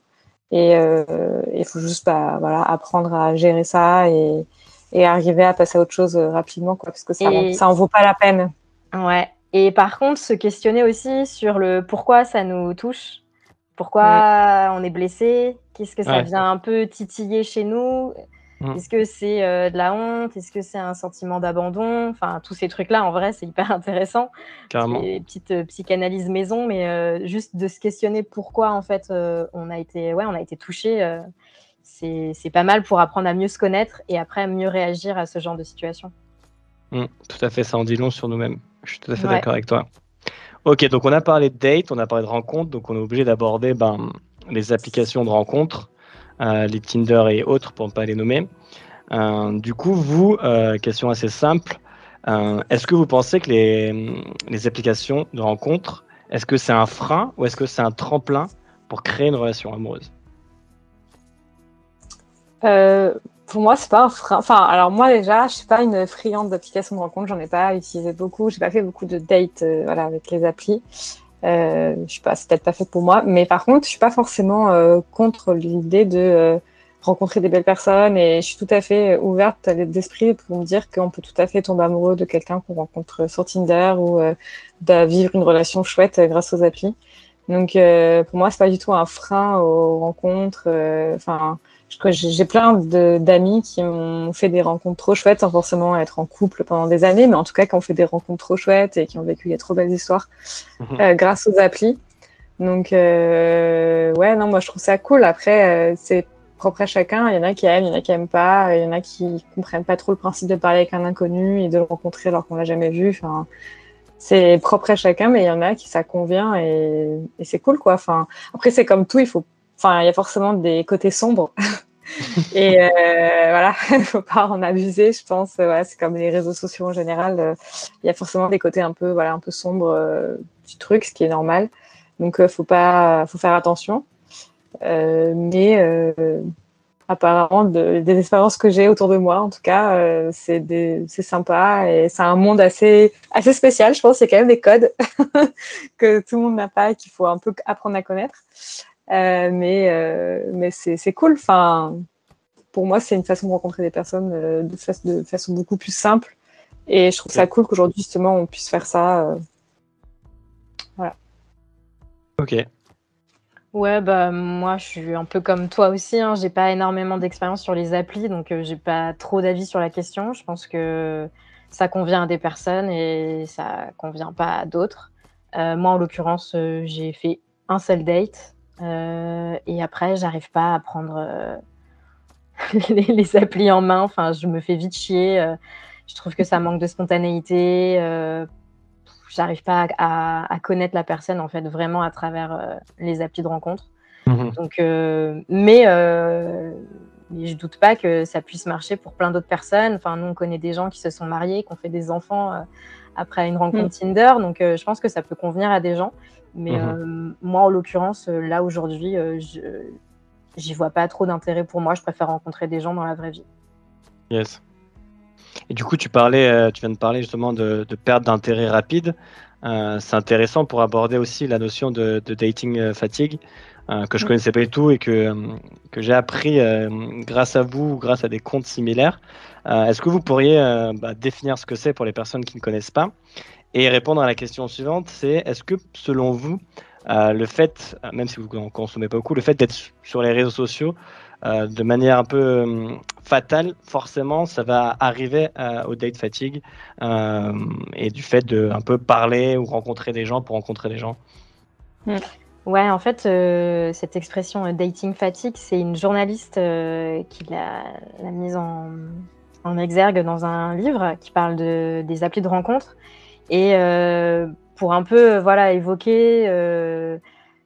Et euh, il faut juste bah, voilà, apprendre à gérer ça et, et, arriver à passer à autre chose rapidement, quoi, parce que ça, ça en vaut pas la peine. Ouais. Et par contre, se questionner aussi sur le pourquoi ça nous touche, pourquoi mm. on est blessé, qu'est-ce que ça vient un peu titiller chez nous? Mm. Est-ce que c'est euh, de la honte? Est-ce que c'est un sentiment d'abandon? Enfin, tous ces trucs-là, en vrai, c'est hyper intéressant. Carrément. Des petites euh, psychanalyses maison, mais euh, juste de se questionner pourquoi, en fait, on a été, ouais, on a été touché. c'est pas mal pour apprendre à mieux se connaître et après à mieux réagir à ce genre de situation. Mm, tout à fait, ça en dit long sur nous-mêmes. Je suis tout à fait d'accord avec toi. Ok, donc on a parlé de date, on a parlé de rencontre, donc on est obligé d'aborder ben, les applications de rencontre. Euh, les Tinder et autres pour ne pas les nommer. Euh, du coup, vous, euh, question assez simple, est-ce que vous pensez que les, applications de rencontre, est-ce que c'est un frein ou est-ce que c'est un tremplin pour créer une relation amoureuse? Pour moi, c'est pas un frein. Enfin, alors moi déjà, je suis pas une friande d'applications de rencontre. J'en ai pas utilisé beaucoup. J'ai pas fait beaucoup de dates, voilà, avec les applis. Euh, je sais pas, c'est peut-être pas fait pour moi. Mais par contre, je suis pas forcément euh, contre l'idée de euh, rencontrer des belles personnes et je suis tout à fait ouverte d'esprit pour me dire qu'on peut tout à fait tomber amoureux de quelqu'un qu'on rencontre sur Tinder ou de vivre une relation chouette grâce aux applis. Donc, pour moi, c'est pas du tout un frein aux rencontres. Enfin j'ai plein d'amis qui ont fait des rencontres trop chouettes sans forcément être en couple pendant des années, mais en tout cas qui ont fait des rencontres trop chouettes et qui ont vécu des trop belles histoires mhm. euh, grâce aux applis. Donc euh, ouais, non, moi je trouve ça cool. Après, euh, c'est propre à chacun. Il y en a qui aiment, il y en a qui aiment pas. Il y en a qui comprennent pas trop le principe de parler avec un inconnu et de le rencontrer alors qu'on l'a jamais vu. Enfin, c'est propre à chacun, mais il y en a qui ça convient et, et c'est cool quoi. Enfin, après c'est comme tout, il faut Enfin, il y a forcément des côtés sombres. et euh, voilà, il faut pas en abuser, je pense. Voilà, c'est comme les réseaux sociaux en général. Euh, il y a forcément des côtés un peu, voilà, un peu sombres euh, du truc, ce qui est normal. Donc, faut pas, faut faire attention. mais apparemment, de, des expériences que j'ai autour de moi, en tout cas, c'est c'est sympa et c'est un monde assez, assez spécial. Je pense a quand même des codes que tout le monde n'a pas et qu'il faut un peu apprendre à connaître. Euh, mais euh, mais c'est cool. Enfin, pour moi, c'est une façon de rencontrer des personnes euh, de, de, façon beaucoup plus simple. Et je trouve ça cool qu'aujourd'hui, justement, on puisse faire ça. voilà. Ok. Ouais, bah moi je suis un peu comme toi aussi. Hein. J'ai pas énormément d'expérience sur les applis, donc j'ai pas trop d'avis sur la question. Je pense que ça convient à des personnes et ça convient pas à d'autres. moi, en l'occurrence, j'ai fait un seul date euh, et après, j'arrive pas à prendre euh, les, applis en main. Enfin, je me fais vite chier. Euh, je trouve que ça manque de spontanéité. j'arrive pas à, connaître la personne en fait vraiment à travers les applis de rencontre. Mhm. Donc, mais je doute pas que ça puisse marcher pour plein d'autres personnes. Enfin, nous, on connaît des gens qui se sont mariés, qui ont fait des enfants après une rencontre mm. Tinder. Donc, je pense que ça peut convenir à des gens. Mais mhm. euh, moi, en l'occurrence, euh, là aujourd'hui, euh, je j'y vois pas trop d'intérêt pour moi. Je préfère rencontrer des gens dans la vraie vie. Yes. Et du coup, tu parlais, tu viens de parler justement de, perte d'intérêt rapide. c'est intéressant pour aborder aussi la notion de, dating fatigue que je mm. connaissais pas du tout et que, que j'ai appris grâce à vous, grâce à des comptes similaires. Est-ce que vous pourriez bah, définir ce que c'est pour les personnes qui ne connaissent pas et répondre à la question suivante, c'est est-ce que selon vous, euh, le fait, euh, même si vous n'en consommez pas beaucoup, le fait d'être sur les réseaux sociaux euh, de manière un peu fatale, forcément, ça va arriver au date fatigue et du fait de un peu parler ou rencontrer des gens pour rencontrer des gens? Hmm. Ouais, en fait, cette expression dating fatigue, c'est une journaliste qui l'a mise en, exergue dans un livre qui parle de, des applis de rencontre. Et euh, pour un peu voilà évoquer euh,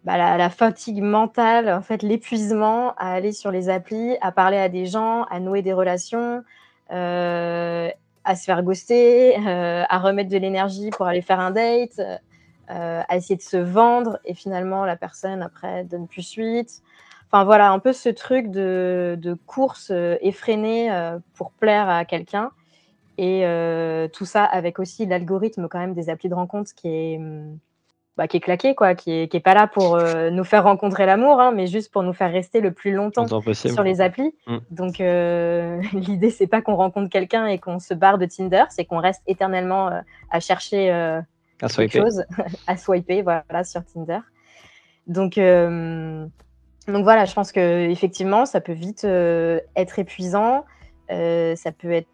bah, la, fatigue mentale, en fait l'épuisement à aller sur les applis, à parler à des gens, à nouer des relations, euh, à se faire ghoster, à remettre de l'énergie pour aller faire un date, à essayer de se vendre et finalement la personne après donne plus suite. Enfin voilà, un peu ce truc de, de course effrénée pour plaire à quelqu'un. Et euh, tout ça avec aussi l'algorithme quand même des applis de rencontre qui est, hum, bah, qui est claqué, quoi, qui est, qui est pas là pour euh, nous faire rencontrer l'amour, hein, mais juste pour nous faire rester le plus longtemps sur les applis. Mm. Donc euh, l'idée, c'est pas qu'on rencontre quelqu'un et qu'on se barre de Tinder, c'est qu'on reste éternellement à chercher quelque chose, à swiper voilà, sur Tinder. Donc, donc voilà, je pense que effectivement, ça peut vite être épuisant. ça peut être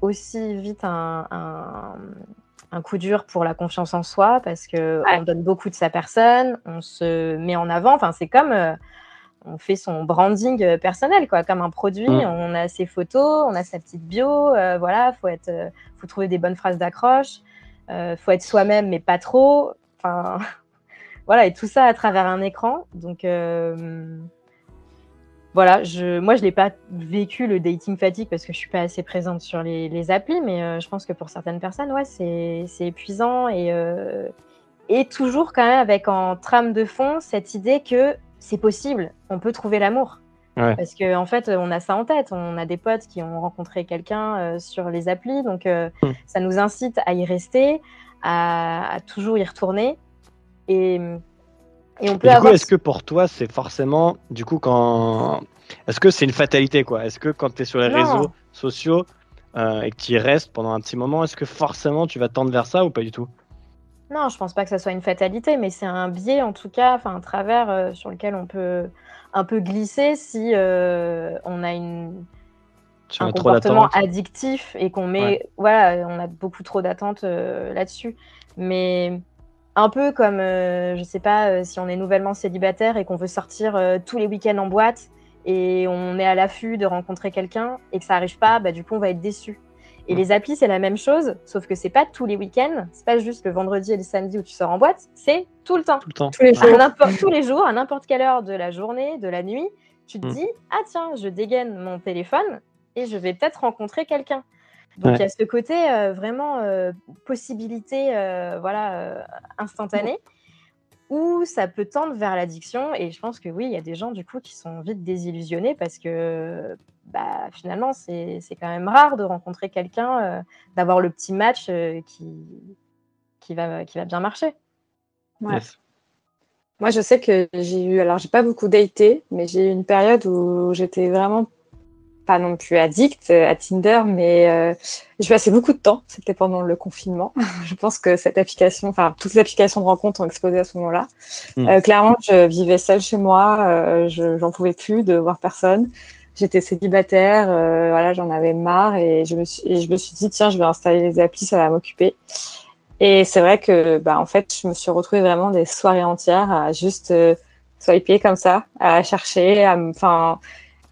aussi vite un, un, coup dur pour la confiance en soi parce que on donne beaucoup de sa personne, on se met en avant. Enfin, c'est comme euh, on fait son branding euh, personnel, quoi, comme un produit. Mm. On a ses photos, on a sa petite bio. Euh, voilà, faut être, faut trouver des bonnes phrases d'accroche. Faut être soi-même, mais pas trop. Enfin, voilà, et tout ça à travers un écran. Donc voilà, je, moi je n'ai pas vécu le dating fatigue parce que je suis pas assez présente sur les, applis, mais euh, je pense que pour certaines personnes, ouais, c'est épuisant et, euh, et toujours quand même avec en trame de fond cette idée que c'est possible, on peut trouver l'amour. Parce qu'en en fait, on a ça en tête. On a des potes qui ont rencontré quelqu'un sur les applis. Donc, hmm. ça nous incite à y rester, à, toujours y retourner. Et, et on peut du coup, est-ce que pour toi, c'est forcément, du coup, quand. Est-ce que c'est une fatalité, quoi? Est-ce que quand tu es sur les réseaux sociaux euh, et que tu y restes pendant un petit moment, est-ce que forcément tu vas tendre vers ça ou pas du tout? Non, je pense pas que ça soit une fatalité, mais c'est un biais, en tout cas, enfin, un travers euh, sur lequel on peut un peu glisser si euh, on a une un comportement addictif et qu'on met, voilà, on a beaucoup trop d'attentes là-dessus. Mais un peu comme, je je sais pas, si on est nouvellement célibataire et qu'on veut sortir tous les week-ends en boîte et on est à l'affût de rencontrer quelqu'un et que ça arrive pas, bah, du coup, on va être déçu. Et les applis, c'est la même chose, sauf que c'est pas tous les week-ends, c'est pas juste le vendredi et le samedi où tu sors en boîte, c'est tout le temps. Tous les jours. À tous les jours, à n'importe quelle heure de la journée, de la nuit, tu te mm. dis Ah, tiens, je dégaine mon téléphone et je vais peut-être rencontrer quelqu'un. Donc il y a ce côté euh, vraiment euh, possibilité euh, voilà, instantanée ou ça peut tendre vers l'addiction. Et je pense que oui, il y a des gens du coup qui sont vite désillusionnés parce que bah, finalement, c'est quand même rare de rencontrer quelqu'un, euh, d'avoir le petit match euh, qui, qui, va, qui va bien marcher. Moi, je sais que j'ai eu, alors j'ai pas beaucoup daté, mais j'ai eu une période où j'étais vraiment pas non plus addict à Tinder, mais euh, je passais beaucoup de temps. C'était pendant le confinement. je pense que cette application, enfin toutes les applications de rencontres ont explosé à ce moment-là. Hmm. Euh, clairement, je vivais seule chez moi. Euh, je j'en pouvais plus de voir personne. J'étais célibataire. voilà, j'en avais marre et je me suis, je me suis dit tiens, je vais installer les applis, ça va m'occuper. Et c'est vrai que, bah, en fait, je me suis retrouvée vraiment des soirées entières à juste swiper comme ça, à chercher, à, enfin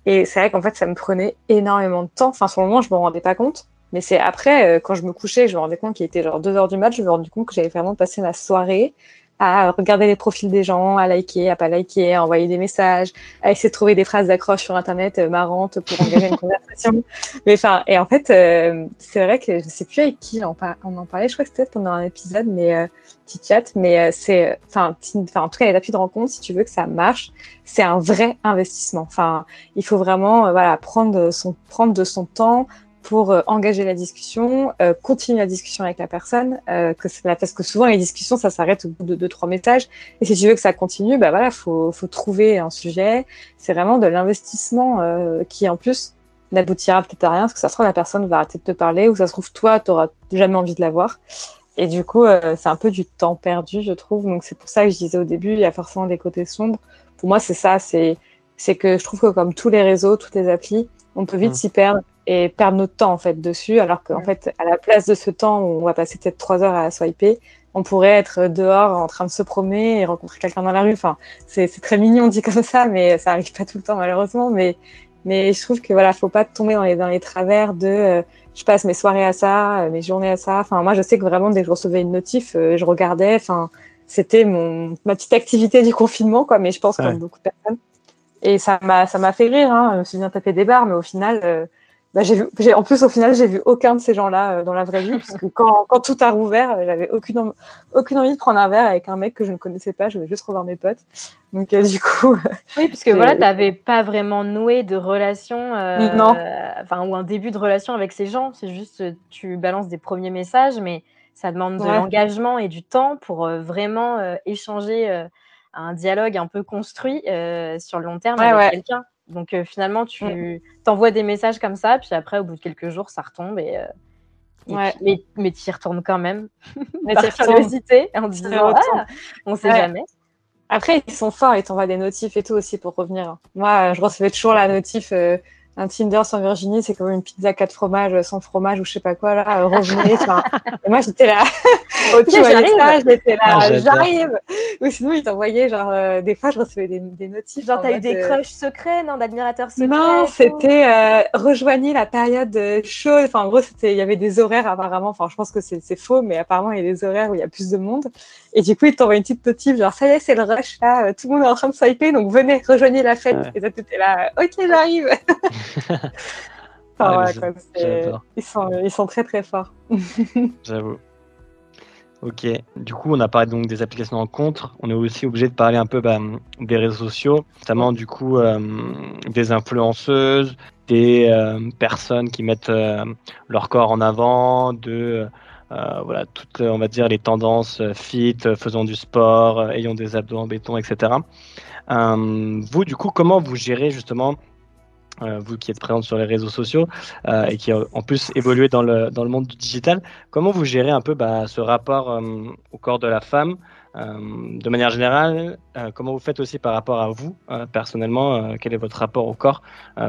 et c'est vrai qu'en fait, ça me prenait énormément de temps. Enfin, sur le moment, je me rendais pas compte. Mais c'est après, euh, quand je me couchais, je me rendais compte qu'il était genre 2 heures du match, je me rendais compte que j'avais vraiment passé ma soirée à regarder les profils des gens, à liker, à pas liker, à envoyer des messages, à essayer de trouver des phrases d'accroche sur internet euh, marrantes pour engager une conversation. Mais enfin, et en fait, euh, c'est vrai que je sais plus avec qui on, en parlait. Je crois que c'était pendant un épisode, mais euh, petit chat. Mais c'est, enfin, en tout cas, les appuis de rencontre, si tu veux que ça marche, c'est un vrai investissement. Enfin, il faut vraiment, voilà, prendre son, prendre de son temps, pour euh, engager la discussion, euh, continuer la discussion avec la personne, euh, que parce que souvent les discussions ça s'arrête au bout de deux trois messages. Et si tu veux que ça continue, bah voilà, faut faut trouver un sujet. C'est vraiment de l'investissement qui en plus n'aboutira peut-être à rien, parce que ça se trouve la personne va arrêter de te parler, ou ça se trouve toi t'auras jamais envie de la voir. Et du coup, c'est un peu du temps perdu, je trouve. Donc c'est pour ça que je disais au début, il y a forcément des côtés sombres. Pour moi, c'est ça, c'est c'est que je trouve que comme tous les réseaux, toutes les applis, on peut vite mmh. s'y perdre et perdre notre temps en fait dessus, alors qu'en fait, à la place de ce temps où on va passer peut-être trois heures à swiper, on pourrait être dehors en train de se promener et rencontrer quelqu'un dans la rue. Enfin, c'est très mignon dit comme ça, mais ça arrive pas tout le temps malheureusement. Mais mais je trouve que voilà, faut pas tomber dans les dans les travers de euh, je passe mes soirées à ça, euh, mes journées à ça. Enfin, moi, je sais que vraiment dès que je recevais une notif, euh, je regardais. Enfin, c'était mon ma petite activité du confinement, quoi. Mais je pense comme beaucoup de personnes. Et ça m'a ça m'a fait rire. Hein. Je me suis bien tapé des barres, mais au final bah, j'ai vu, en plus, au final, j'ai vu aucun de ces gens-là euh, dans la vraie vie, parce que quand, quand tout a rouvert, euh, j'avais aucune, aucune envie de prendre un verre avec un mec que je ne connaissais pas, je voulais juste revoir mes potes. Donc, euh, du coup. Oui, parce que voilà, tu n'avais pas vraiment noué de relation, non. enfin, ou un début de relation avec ces gens. C'est juste, tu balances des premiers messages, mais ça demande de l'engagement et du temps pour vraiment échanger un dialogue un peu construit sur le long terme avec quelqu'un. Donc euh, finalement, tu t'envoies des messages comme ça, puis après, au bout de quelques jours, ça retombe et, euh, mais, tu y retournes quand même. Mais par curiosité, en disant ah, on sait jamais. Après, ils sont forts, ils t'envoient des notifs et tout aussi pour revenir. Moi, je recevais toujours la notif euh, un Tinder sans Virginie, c'est comme une pizza quatre fromages sans fromage ou je sais pas quoi là. Revenez. et moi j'étais là. ok, j'arrive. J'étais là, ah, j'arrive. Ou sinon ils t'envoyaient genre euh, des fois je recevais des, des notifs. Genre t'as eu des crushs secrets, non, d'admirateurs secrets. Non, c'était euh, rejoignez la période chaude. Enfin en gros c'était, il y avait des horaires apparemment. Enfin je pense que c'est faux, mais apparemment il y a des horaires où il y a plus de monde. Et du coup ils t'envoient une petite notif genre ça y est c'est le rush là, euh, tout le monde est en train de swiper donc venez rejoignez la fête. Et ça t'étais là, ok j'arrive. Ah, ils, sont, ils sont très très forts. J'avoue. Ok, du coup, on a parlé donc des applications de rencontre. On est aussi obligé de parler un peu bah, des réseaux sociaux, notamment du coup euh, des influenceuses, des euh, personnes qui mettent euh, leur corps en avant, de voilà toutes, on va dire les tendances fit, faisant du sport, ayant des abdos en béton, etc. vous, du coup, comment vous gérez justement euh, vous qui êtes présente sur les réseaux sociaux euh, et qui en plus évolué dans le, dans le monde du digital, comment vous gérez un peu bah, ce rapport euh, au corps de la femme de manière générale Comment vous faites aussi par rapport à vous personnellement Quel est votre rapport au corps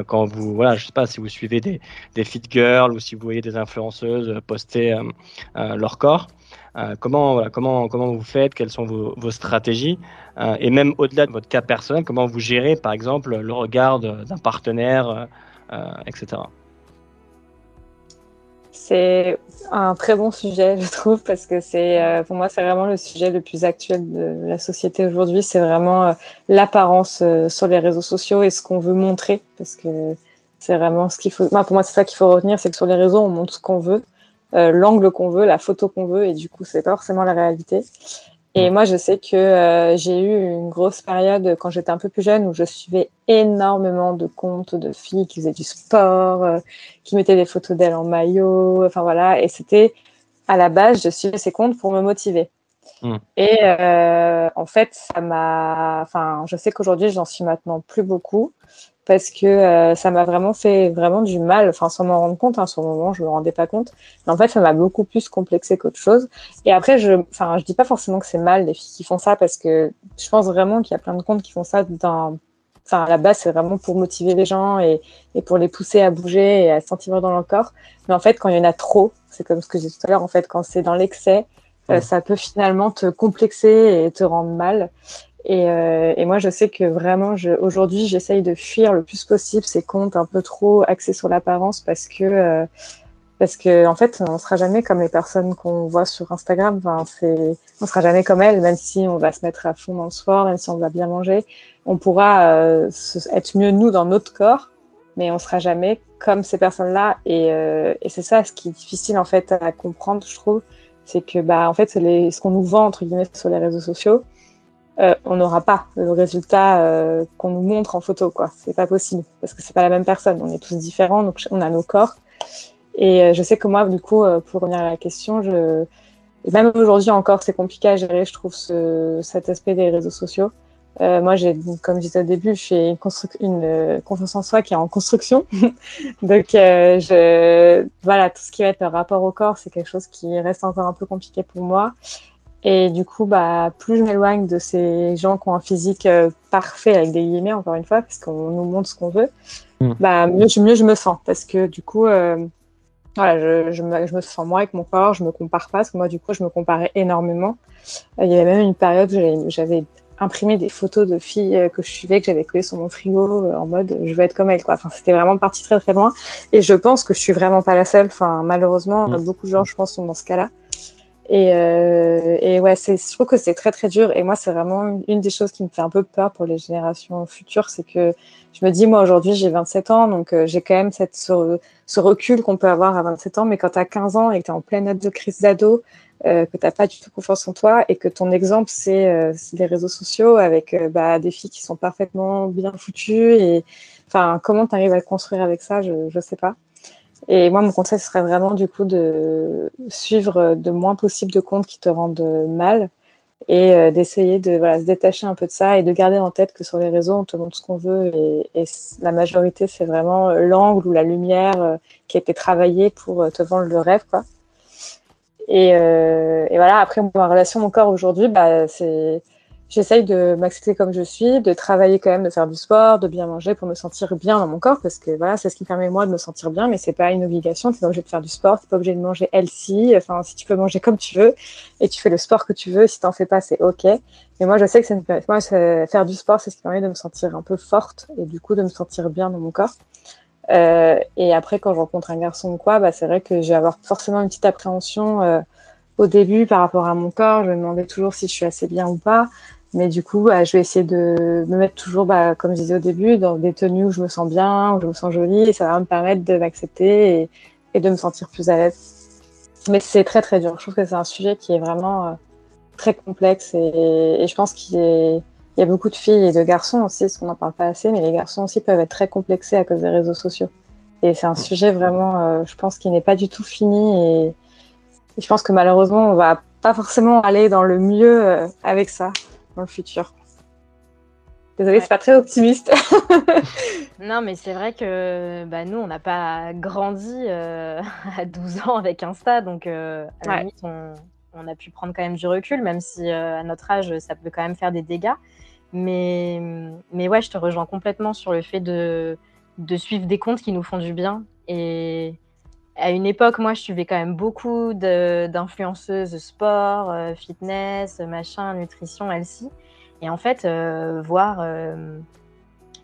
quand vous, voilà, je sais pas si vous suivez des, des fit girls ou si vous voyez des influenceuses poster leur corps comment, vous faites Quelles sont vos, vos stratégies euh, et même au-delà de votre cas personnel, comment vous gérez par exemple le regard d'un partenaire, euh, euh, etc. C'est un très bon sujet, je trouve, parce que c'est, pour moi, c'est vraiment le sujet le plus actuel de la société aujourd'hui. C'est vraiment l'apparence sur les réseaux sociaux et ce qu'on veut montrer, parce que c'est vraiment ce qu'il faut. pour moi, c'est ça qu'il faut retenir, c'est que sur les réseaux, on montre ce qu'on veut, l'angle qu'on veut, la photo qu'on veut, et du coup, c'est pas forcément la réalité. Et moi, je sais que euh, j'ai eu une grosse période quand j'étais un peu plus jeune où je suivais énormément de comptes de filles qui faisaient du sport, euh, qui mettaient des photos d'elles en maillot, enfin voilà. Et c'était à la base, je suivais ces comptes pour me motiver. Mmh. Et euh, en fait, ça m'a. Enfin, je sais qu'aujourd'hui, j'en suis maintenant plus beaucoup parce que euh, ça m'a vraiment fait vraiment du mal, enfin sans m'en rendre compte, hein, sur le moment je me rendais pas compte, mais en fait ça m'a beaucoup plus complexé qu'autre chose. Et après je, enfin je dis pas forcément que c'est mal les filles qui font ça parce que je pense vraiment qu'il y a plein de comptes qui font ça d'un, enfin à la base c'est vraiment pour motiver les gens et, et pour les pousser à bouger et à se sentir dans leur corps. Mais en fait quand il y en a trop, c'est comme ce que j'ai dit tout à l'heure, en fait quand c'est dans l'excès, euh, ça peut finalement te complexer et te rendre mal. Et, euh, et, moi, je sais que vraiment, je, aujourd'hui, j'essaye de fuir le plus possible ces comptes un peu trop axés sur l'apparence parce que, euh, parce que, en fait, on sera jamais comme les personnes qu'on voit sur Instagram. Enfin, c'est, on sera jamais comme elles, même si on va se mettre à fond dans le sport, même si on va bien manger. On pourra euh, être mieux nous dans notre corps, mais on sera jamais comme ces personnes-là. Et, euh, et c'est ça ce qui est difficile en fait à comprendre, je trouve, c'est que bah en fait, les, ce qu'on nous vend entre guillemets sur les réseaux sociaux euh, on n'aura pas le résultat euh, qu'on nous montre en photo, quoi. C'est pas possible parce que c'est pas la même personne. On est tous différents, donc on a nos corps. Et euh, je sais que moi, du coup, pour revenir à la question, je même aujourd'hui encore, c'est compliqué à gérer, je trouve, ce... cet aspect des réseaux sociaux. moi, j'ai, comme je disais au début, je fais une, une confiance en soi qui est en construction. donc, je, voilà, tout ce qui va être rapport au corps, c'est quelque chose qui reste encore un peu compliqué pour moi. Et du coup, bah, plus je m'éloigne de ces gens qui ont un physique euh, parfait, avec des guillemets, encore une fois, parce qu'on nous montre ce qu'on veut, mm. bah, mieux, mieux je me sens. Parce que du coup, euh, voilà, je, je, me, je, me, sens moi avec mon corps, je me compare pas, parce que moi, du coup, je me comparais énormément. Euh, il y avait même une période où j'avais imprimé des photos de filles que je suivais, que j'avais collées sur mon frigo, en mode je veux être comme elles. Quoi. Enfin, c'était vraiment parti très très loin. Et je pense que je suis vraiment pas la seule. Enfin, malheureusement, mm. beaucoup de gens, je pense, sont dans ce cas-là. Et, euh, et ouais, je trouve que c'est très très dur. Et moi, c'est vraiment une des choses qui me fait un peu peur pour les générations futures, c'est que je me dis, moi aujourd'hui, j'ai 27 ans, donc euh, j'ai quand même cette, ce, recul qu'on peut avoir à 27 ans. Mais quand tu as 15 ans et que tu es en pleine de crise d'ado, euh, que tu pas du tout confiance en toi et que ton exemple, c'est euh, les réseaux sociaux avec euh, bah, des filles qui sont parfaitement bien foutues. Et enfin, comment tu arrives à construire avec ça, je ne sais pas. Et moi, mon conseil serait vraiment du coup de suivre de moins possible de comptes qui te rendent mal et euh, d'essayer de se détacher un peu de ça et de garder en tête que sur les réseaux, on te montre ce qu'on veut et, la majorité, c'est vraiment l'angle ou la lumière euh, qui a été travaillée pour euh, te vendre le rêve. Quoi. Et, euh, et voilà, après, ma relation, mon corps aujourd'hui, bah, c'est j'essaye de m'accepter comme je suis, de travailler quand même, de faire du sport, de bien manger pour me sentir bien dans mon corps, parce que voilà, c'est ce qui permet moi de me sentir bien, mais c'est pas une obligation. T'es pas obligé de faire du sport, t'es pas obligé de manger healthy. Enfin, si tu peux manger comme tu veux et tu fais le sport que tu veux, si t'en fais pas, c'est ok. Mais moi, je sais que c'est moi, faire du sport, c'est ce qui permet de me sentir un peu forte et du coup de me sentir bien dans mon corps. Euh, et après, quand je rencontre un garçon ou quoi, bah, c'est vrai que je vais avoir forcément une petite appréhension. Euh, au début, par rapport à mon corps, je me demandais toujours si je suis assez bien ou pas. Mais du coup, bah, je vais essayer de me mettre toujours, bah, comme je disais au début, dans des tenues où je me sens bien, où je me sens jolie, et ça va me permettre de m'accepter et, de me sentir plus à l'aise. mais c'est très très dur. Je trouve que c'est un sujet qui est vraiment très complexe et, je pense qu'il y a beaucoup de filles et de garçons aussi, parce qu'on n'en parle pas assez, mais les garçons aussi peuvent être très complexés à cause des réseaux sociaux. Et c'est un sujet vraiment, je pense, qui n'est pas du tout fini et, je pense que malheureusement, on va pas forcément aller dans le mieux avec ça dans le futur. Désolée, c'est pas très optimiste. non, mais c'est vrai que bah, nous, on n'a pas grandi euh, à 12 ans avec Insta, donc euh, à la limite, on, a pu prendre quand même du recul, même si euh, à notre âge, ça peut quand même faire des dégâts. Mais, mais ouais, je te rejoins complètement sur le fait de, de suivre des comptes qui nous font du bien. Et à une époque, moi, je suivais quand même beaucoup d'influenceuses sport, fitness, machin, nutrition, Elsie. Et en fait, euh, voir euh,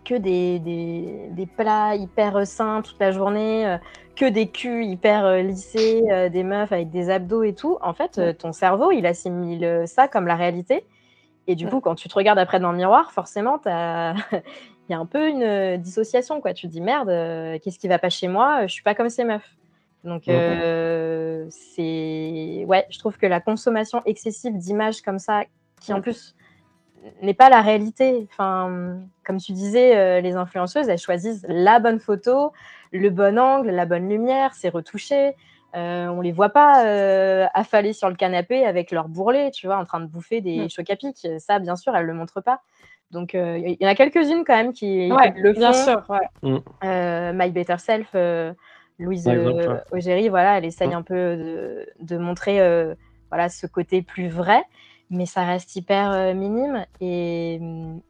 que des, des, des, plats hyper sains toute la journée, euh, que des culs hyper lissés, des meufs avec des abdos et tout, en fait, ton cerveau, il assimile ça comme la réalité. Et du coup, quand tu te regardes après dans le miroir, forcément, il y a un peu une dissociation. Quoi. Tu te dis, merde, qu'est-ce qui va pas chez moi? Je suis pas comme ces meufs. Donc, c'est. Ouais, je trouve que la consommation excessive d'images comme ça, qui en plus n'est pas la réalité. Enfin, comme tu disais, euh, les influenceuses, elles choisissent la bonne photo, le bon angle, la bonne lumière, c'est retouché. Euh, on les voit pas euh, affaler sur le canapé avec leur bourrelet, tu vois, en train de bouffer des mm. chocs à pic. Ça, bien sûr, elles le montrent pas. Donc, il y en a quelques-unes quand même qui, le font. Bien sûr. My Better Self, Louise Augéry, voilà, elle essaye un peu de, de montrer voilà, ce côté plus vrai mais ça reste hyper euh, minime. Et,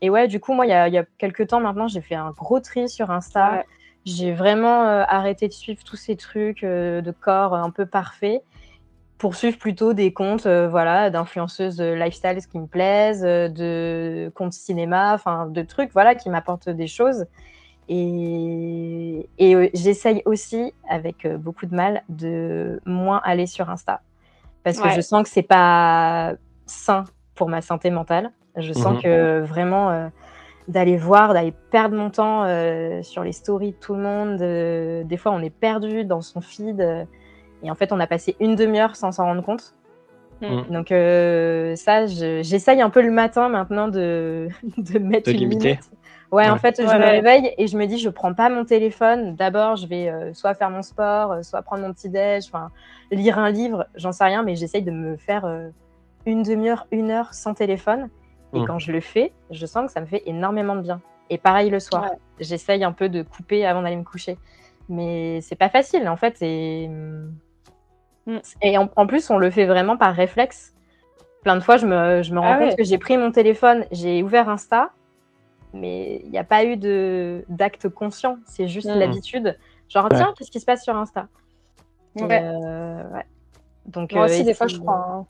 et, ouais, du coup, moi, il y a, y a, quelques temps maintenant, j'ai fait un gros tri sur Insta. J'ai vraiment euh, arrêté de suivre tous ces trucs euh, de corps un peu parfaits pour suivre plutôt des comptes voilà, d'influenceuses lifestyle qui me plaisent, de comptes cinéma, enfin de trucs voilà, qui m'apportent des choses. Et, et j'essaye aussi, avec beaucoup de mal, de moins aller sur Insta. Parce que je sens que c'est pas sain pour ma santé mentale. Je sens mhm. que vraiment euh, d'aller voir, d'aller perdre mon temps euh, sur les stories de tout le monde, des fois on est perdu dans son feed euh, et en fait on a passé une demi-heure sans s'en rendre compte. Mm. Donc ça, j'essaye un peu le matin maintenant de, de mettre une limiter. Ouais, en fait, je me réveille et je me dis, je prends pas mon téléphone. D'abord, je vais soit faire mon sport, soit prendre mon petit déj, enfin lire un livre, j'en sais rien, mais j'essaye de me faire une demi-heure, une heure sans téléphone. Et mmh. quand je le fais, je sens que ça me fait énormément de bien. Et pareil le soir. J'essaye un peu de couper avant d'aller me coucher. Mais c'est pas facile, en fait. Et, mmh. et en, plus, on le fait vraiment par réflexe. Plein de fois, je me, je me rends ah compte que j'ai pris mon téléphone, j'ai ouvert Insta, mais il n'y a pas eu d'acte conscient. C'est juste mmh. l'habitude. Genre, tiens, qu'est-ce qui se passe sur Insta? Euh, Donc, Moi aussi, euh, des fois, je prends.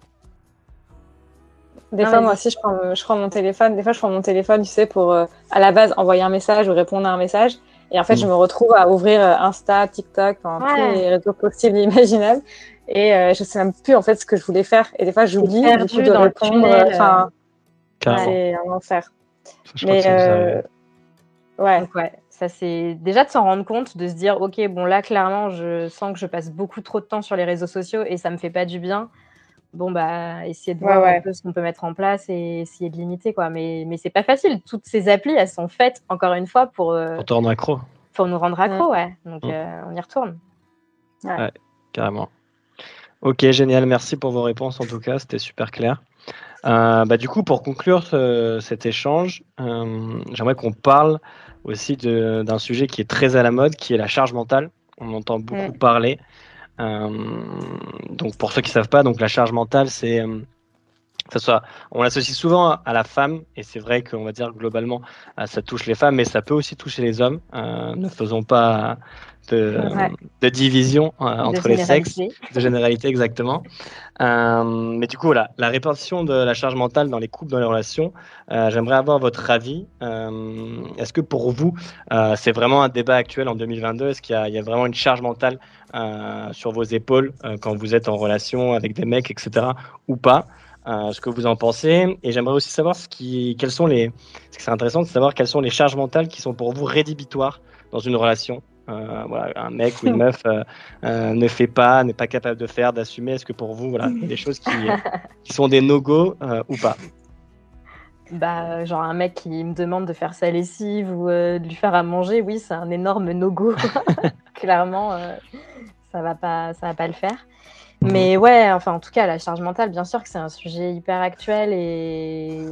Des fois, moi aussi, je prends, je prends mon téléphone. Des fois, je prends mon téléphone, tu sais, pour euh, à la base envoyer un message ou répondre à un message. Et en fait, je mm. me retrouve à ouvrir Insta, TikTok, tous les réseaux possibles et imaginables. Et euh, je sais même plus en fait ce que je voulais faire. Et des fois, j'oublie de répondre. Enfin, c'est un enfer. Mais ouais. ouais. Ça c'est déjà de s'en rendre compte, de se dire ok bon là clairement je sens que je passe beaucoup trop de temps sur les réseaux sociaux et ça me fait pas du bien. Bon bah essayer de voir un peu ce qu'on peut mettre en place et essayer de limiter quoi. Mais mais c'est pas facile. Toutes ces applis elles sont faites encore une fois pour euh, pour te rendre accro. pour nous rendre accro ouais. donc mm. euh, on y retourne. Ouais. carrément ok génial. Merci pour vos réponses en tout cas. C'était super clair. Euh, bah, du coup pour conclure cet échange j'aimerais qu'on parle aussi d'un sujet qui est très à la mode qui est la charge mentale. On entend beaucoup parler. Euh, donc pour ceux qui savent pas, donc la charge mentale, c'est euh, ça soit, on l'associe souvent à la femme, et c'est vrai qu'on va dire globalement, euh, ça touche les femmes, mais ça peut aussi toucher les hommes. ne faisons pas de, division entre les sexes, de généralité exactement. mais du coup, voilà, la répartition de la charge mentale dans les couples, dans les relations, j'aimerais avoir votre avis. Est-ce que pour vous, c'est vraiment un débat actuel en 2022 Est-ce qu'il y, y, a vraiment une charge mentale euh, sur vos épaules euh, quand vous êtes en relation avec des mecs, etc. ou pas? Euh, ce que vous en pensez. Et j'aimerais aussi savoir ce qui, quelles sont les. Ce qui serait intéressant de savoir quelles sont les charges mentales qui sont pour vous rédhibitoires dans une relation. Voilà, un mec ou une meuf ne fait pas, n'est pas capable de faire, d'assumer Est-ce que pour vous, voilà, des choses qui, qui sont des no-go ou pas? Bah, genre un mec qui me demande de faire sa lessive ou de lui faire à manger, oui, c'est un énorme no-go. Clairement, ça va pas, ça va pas le faire. Mhm. Mais ouais, enfin, en tout cas, la charge mentale, bien sûr que c'est un sujet hyper actuel et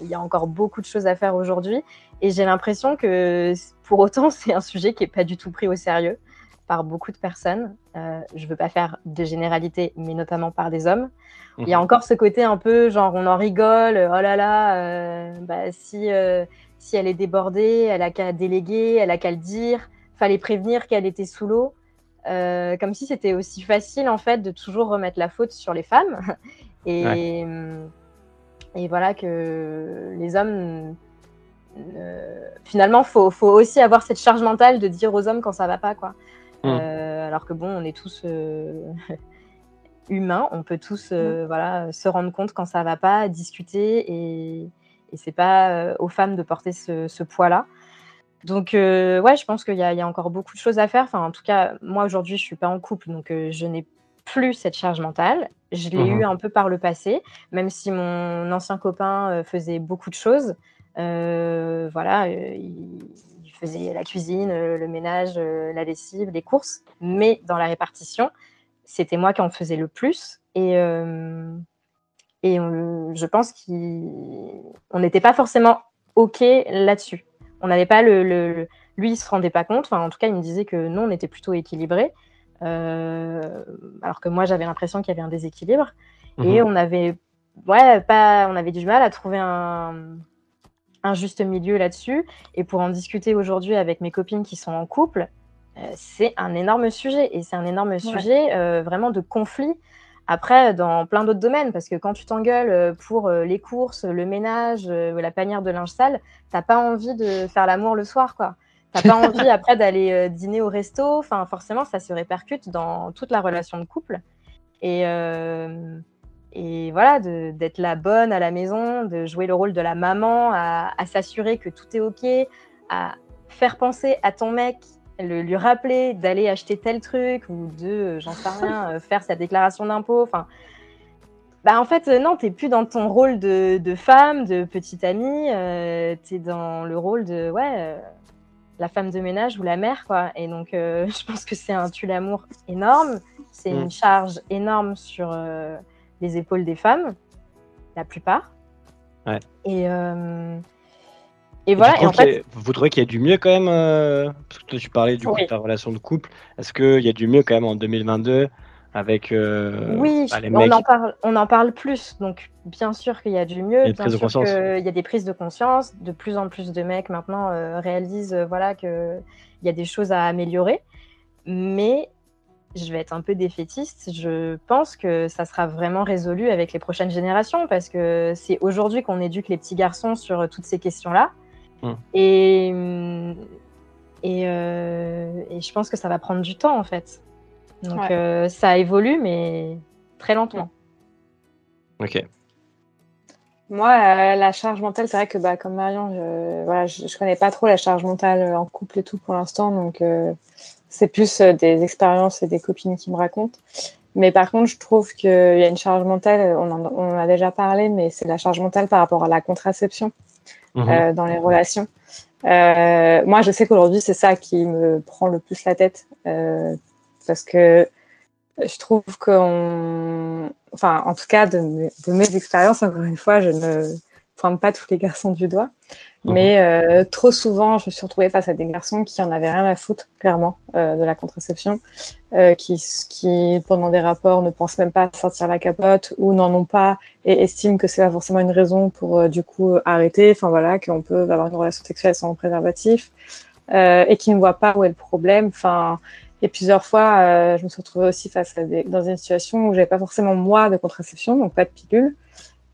il y a encore beaucoup de choses à faire aujourd'hui. Et j'ai l'impression que pour autant, c'est un sujet qui n'est pas du tout pris au sérieux par beaucoup de personnes. Euh, je ne veux pas faire de généralité, mais notamment par des hommes. Il y a mhm. encore ce côté un peu genre on en rigole, oh là là, euh, bah, si, euh, si elle est débordée, elle a qu'à déléguer, elle a qu'à le dire, fallait prévenir qu'elle était sous l'eau. Comme si c'était aussi facile en fait de toujours remettre la faute sur les femmes et, et voilà que les hommes finalement faut, faut, aussi avoir cette charge mentale de dire aux hommes quand ça va pas quoi mm. euh, alors que bon on est tous humains on peut tous mm. voilà se rendre compte quand ça va pas discuter et, et c'est pas aux femmes de porter ce, ce poids là donc, euh, ouais, je pense qu'il y, a encore beaucoup de choses à faire. Enfin, en tout cas, moi, aujourd'hui, je suis pas en couple, donc euh, je n'ai plus cette charge mentale. Je l'ai eu mmh un peu par le passé, même si mon ancien copain euh, faisait beaucoup de choses. Voilà, il, faisait la cuisine, le ménage, la lessive, les courses, mais dans la répartition, c'était moi qui en faisais le plus. Et, et je pense qu'on n'était pas forcément OK là-dessus on n'avait pas le, Lui, il se rendait pas compte. Enfin, en tout cas, il me disait que non, on était plutôt équilibré. Euh, alors que moi, j'avais l'impression qu'il y avait un déséquilibre. Et mhm. on avait, ouais, pas, on avait du mal à trouver un, juste milieu là-dessus. Et pour en discuter aujourd'hui avec mes copines qui sont en couple, euh, c'est un énorme sujet. Et c'est un énorme sujet euh, vraiment de conflit après, dans plein d'autres domaines, parce que quand tu t'engueules euh, pour les courses, le ménage, la panière de linge sale, t'as pas envie de faire l'amour le soir, quoi. T'as pas envie après d'aller dîner au resto. Enfin, forcément, ça se répercute dans toute la relation de couple. Et, et voilà, d'être la bonne à la maison, de jouer le rôle de la maman, à, à s'assurer que tout est OK, à faire penser à ton mec le, lui rappeler d'aller acheter tel truc ou de, euh, j'en sais rien, euh, faire sa déclaration d'impôt. Enfin, bah en fait, euh, non, t'es plus dans ton rôle de, de femme, de petite amie. Euh, t'es dans le rôle de, ouais, la femme de ménage ou la mère, quoi. Et donc, je pense que c'est un tue-l'amour énorme. C'est une mm. charge énorme sur les épaules des femmes, la plupart. Ouais. Et et voilà. en fait... Vous trouvez qu'il y a du mieux quand même euh, Parce que tu parlais du coup de ta relation de couple. Est-ce qu'il y a du mieux quand même en 2022 avec euh, oui, bah, les on, en parle, on en parle plus. Donc, bien sûr qu'il y a du mieux. Il y a, bien sûr qu'il y a des prises de conscience. De plus en plus de mecs maintenant euh, réalisent voilà, qu'il y a des choses à améliorer. Mais je vais être un peu défaitiste. Je pense que ça sera vraiment résolu avec les prochaines générations parce que c'est aujourd'hui qu'on éduque les petits garçons sur toutes ces questions-là. Mm. Et, euh, et, je pense que ça va prendre du temps en fait. Donc euh, ça évolue, mais très lentement. Ok. Moi, euh, la charge mentale, c'est vrai que bah, comme Marion, je, voilà, je, connais pas trop la charge mentale en couple et tout pour l'instant, donc c'est plus des expériences et des copines qui me racontent. Mais par contre, je trouve qu'il y a une charge mentale, on en, on en a déjà parlé, mais c'est la charge mentale par rapport à la contraception. Euh, dans les relations. Euh, moi, je sais qu'aujourd'hui, c'est ça qui me prend le plus la tête euh, parce que je trouve qu'on, enfin, en tout cas, de mes, de mes expériences, encore une fois, je ne pointe pas tous les garçons du doigt, Mhm. Mais euh, trop souvent, je me suis retrouvée face à des garçons qui en avaient rien à foutre, clairement, euh, de la contraception, euh, qui, qui, pendant des rapports, ne pensent même pas à sortir la capote ou n'en ont pas et estiment que c'est pas forcément une raison pour, du coup, arrêter. Enfin, voilà, qu'on peut avoir une relation sexuelle sans préservatif et qui ne voient pas où est le problème. Enfin, et plusieurs fois, je me suis retrouvée aussi face à des, dans une situation où j'avais pas forcément moi de contraception, donc pas de pilule.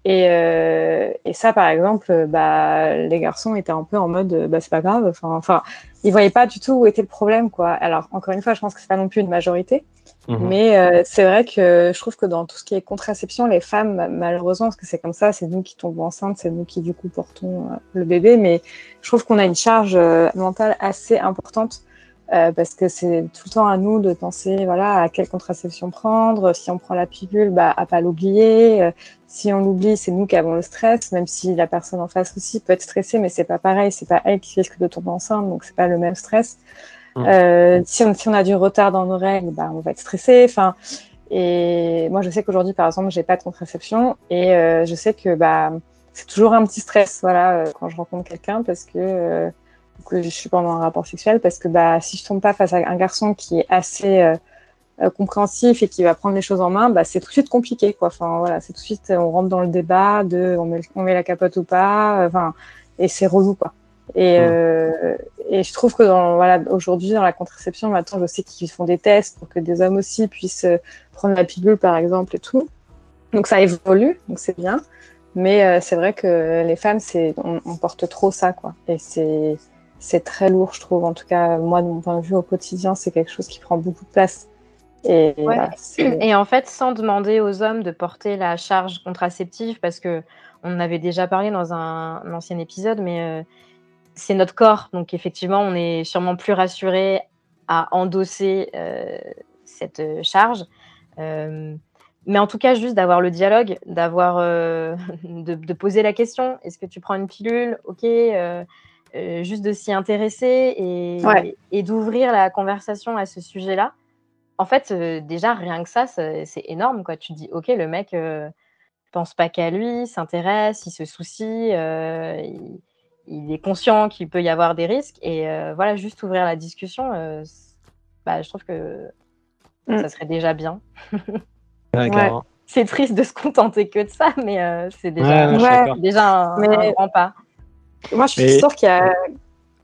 Et, euh, et, ça, par exemple, bah, les garçons étaient un peu en mode, bah, c'est pas grave. Enfin, enfin, ils voyaient pas du tout où était le problème, quoi. Alors, encore une fois, je pense que c'est pas non plus une majorité, mhm. mais euh, c'est vrai que je trouve que dans tout ce qui est contraception, les femmes, malheureusement, parce que c'est comme ça, c'est nous qui tombons enceintes, c'est nous qui du coup portons euh, le bébé, mais je trouve qu'on a une charge euh, mentale assez importante euh, parce que c'est tout le temps à nous de penser voilà à quelle contraception prendre. Si on prend la pilule, bah à pas l'oublier. Euh, si on l'oublie, c'est nous qui avons le stress, même si la personne en face aussi peut être stressée, mais c'est pas pareil. C'est pas elle qui risque de tomber enceinte, donc c'est pas le même stress. Mmh. Euh, si, on, si on a du retard dans nos règles, bah on va être stressé. Enfin, et moi je sais qu'aujourd'hui par exemple j'ai pas de contraception et euh, je sais que bah c'est toujours un petit stress voilà quand je rencontre quelqu'un parce que que je suis pendant un rapport sexuel parce que bah, si je tombe pas face à un garçon qui est assez euh, euh, compréhensif et qui va prendre les choses en main, bah, c'est tout de suite compliqué. Quoi. Enfin, voilà, c'est tout de suite, on rentre dans le débat de on met, on met la capote ou pas, enfin, et c'est relou. Quoi. Et, euh, et je trouve que dans, voilà, aujourd'hui, dans la contraception, maintenant, je sais qu'ils font des tests pour que des hommes aussi puissent euh, prendre la pilule, par exemple, et tout. Donc ça évolue, donc c'est bien. Mais euh, c'est vrai que les femmes, c'est on, on, porte trop ça, quoi. Et c'est c'est très lourd, je trouve. En tout cas, moi, de mon point de vue au quotidien, c'est quelque chose qui prend beaucoup de place. Et, et en fait, sans demander aux hommes de porter la charge contraceptive, parce que on avait déjà parlé dans un, ancien épisode, mais euh, c'est notre corps. Donc, effectivement, on est sûrement plus rassuré à endosser euh, cette euh, charge. mais en tout cas, juste d'avoir le dialogue, d'avoir, de, de, poser la question est-ce que tu prends une pilule? Ok euh, juste de s'y intéresser et, et d'ouvrir la conversation à ce sujet-là. En fait, euh, déjà, rien que ça, c'est énorme. Quoi. Tu dis, OK, le mec euh, pense pas qu'à lui, s'intéresse, il se soucie, il, il, est conscient qu'il peut y avoir des risques. Et voilà, juste ouvrir la discussion, bah, je trouve que mm. ça serait déjà bien. C'est triste de se contenter que de ça, mais c'est déjà, déjà un grand pas. Moi, je suis sûre qu'il y a.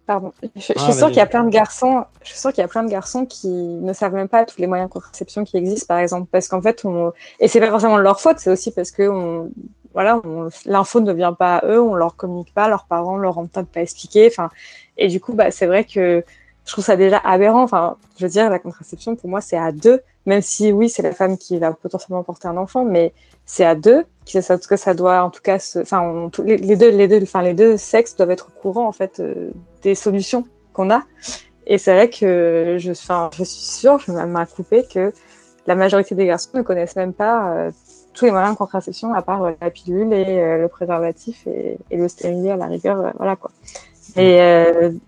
Pardon. Je, suis ah, sûre qu'il y a plein de garçons. Je suis sûre qu'il y a plein de garçons qui ne savent même pas tous les moyens de contraception qui existent, par exemple, parce qu'en fait, on... et c'est pas forcément leur faute, c'est aussi parce que on... voilà, l'info ne vient pas à eux, on leur communique pas, leurs parents leur ont peut-être pas expliqué. Enfin, et du coup, bah, c'est vrai que je trouve ça déjà aberrant. Enfin, je veux dire, la contraception pour moi, c'est à deux, même si oui, c'est la femme qui va potentiellement porter un enfant, mais c'est à deux que ça, que ça doit en tout cas enfin les, deux les deux enfin les deux sexes doivent être au courant en fait euh, des solutions qu'on a et c'est vrai que je enfin je suis sûre je vais à couper que la majorité des garçons ne connaissent même pas euh, tous les moyens de contraception à part euh, la pilule et le préservatif et, le stérilet à la rigueur voilà quoi et,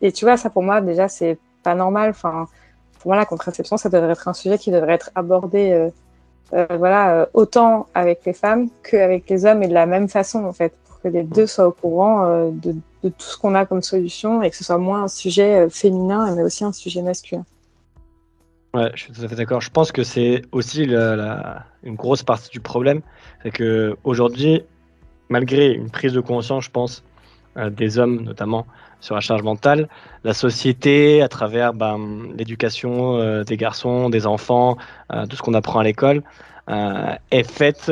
et tu vois ça pour moi déjà c'est pas normal enfin pour moi la contraception ça devrait être un sujet qui devrait être abordé euh, voilà, euh, autant avec les femmes qu'avec les hommes et de la même façon en fait, pour que les deux soient au courant euh, de, de, tout ce qu'on a comme solution et que ce soit moins un sujet féminin mais aussi un sujet masculin. Ouais, je suis tout à fait d'accord. Je pense que c'est aussi la, une grosse partie du problème, c'est que aujourd'hui, malgré une prise de conscience, je pense, des hommes notamment sur la charge mentale, la société, à travers ben, l'éducation des garçons, des enfants, tout ce qu'on apprend à l'école, euh, est faite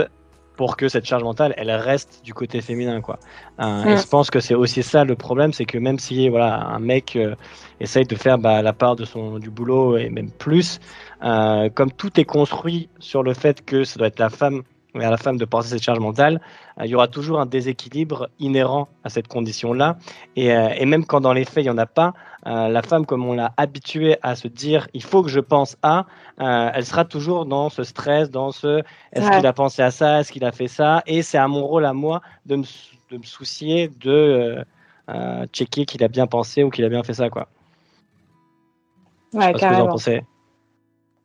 pour que cette charge mentale, elle reste du côté féminin, quoi. Euh, et je pense que c'est aussi ça le problème, c'est que même si voilà un mec euh, essaye de faire bah, la part de son du boulot et même plus, comme tout est construit sur le fait que ça doit être la femme à la femme de porter cette charge mentale, euh, il y aura toujours un déséquilibre inhérent à cette condition-là. Et, euh, et, même quand dans les faits, il n'y en a pas, euh, la femme, comme on l'a habituée à se dire il faut que je pense à, elle sera toujours dans ce stress, dans ce est-ce qu'il a pensé à ça, est-ce qu'il a fait ça, et c'est à mon rôle à moi de me, de me soucier de checker qu'il a bien pensé ou qu'il a bien fait ça. Quoi. Ouais, je sais pas ce que vous en pensez.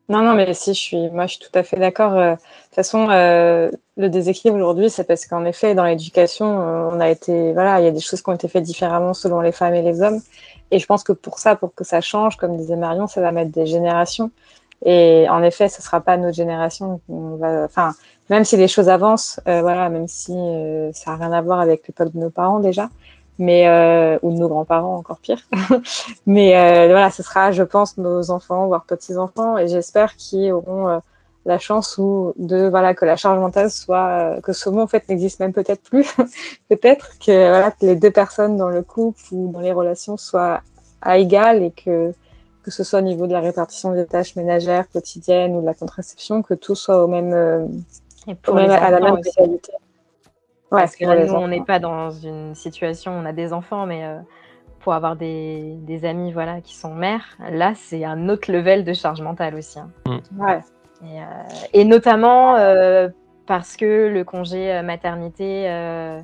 Non, non, mais si, je suis, moi, je suis tout à fait d'accord. Euh, de toute façon, euh, le déséquilibre aujourd'hui, c'est parce qu'en effet, dans l'éducation, euh, on a été, voilà, il y a des choses qui ont été faites différemment selon les femmes et les hommes. Et je pense que pour ça, pour que ça change, comme disait Marion, ça va mettre des générations. Et en effet, ce sera pas notre génération. On va, enfin, même si les choses avancent, voilà, même si ça n'a rien à voir avec l'époque de nos parents déjà, mais euh, ou de nos grands-parents encore pire. mais euh, voilà, ce sera, je pense, nos enfants, voire petits-enfants, et j'espère qu'ils auront euh, la chance ou de voilà que la charge mentale soit euh, que ce mot en fait n'existe même peut-être plus, peut-être que voilà que les deux personnes dans le couple ou dans les relations soient à égal et que que ce soit au niveau de la répartition des tâches ménagères quotidiennes ou de la contraception, que tout soit au même, et pour à la même égalité. Parce que nous, on n'est pas dans une situation où on a des enfants, mais euh, pour avoir des, des amis voilà, qui sont mères, là, c'est un autre level de charge mentale aussi. hein. Ouais. Et, euh, et notamment euh, parce que le congé maternité euh,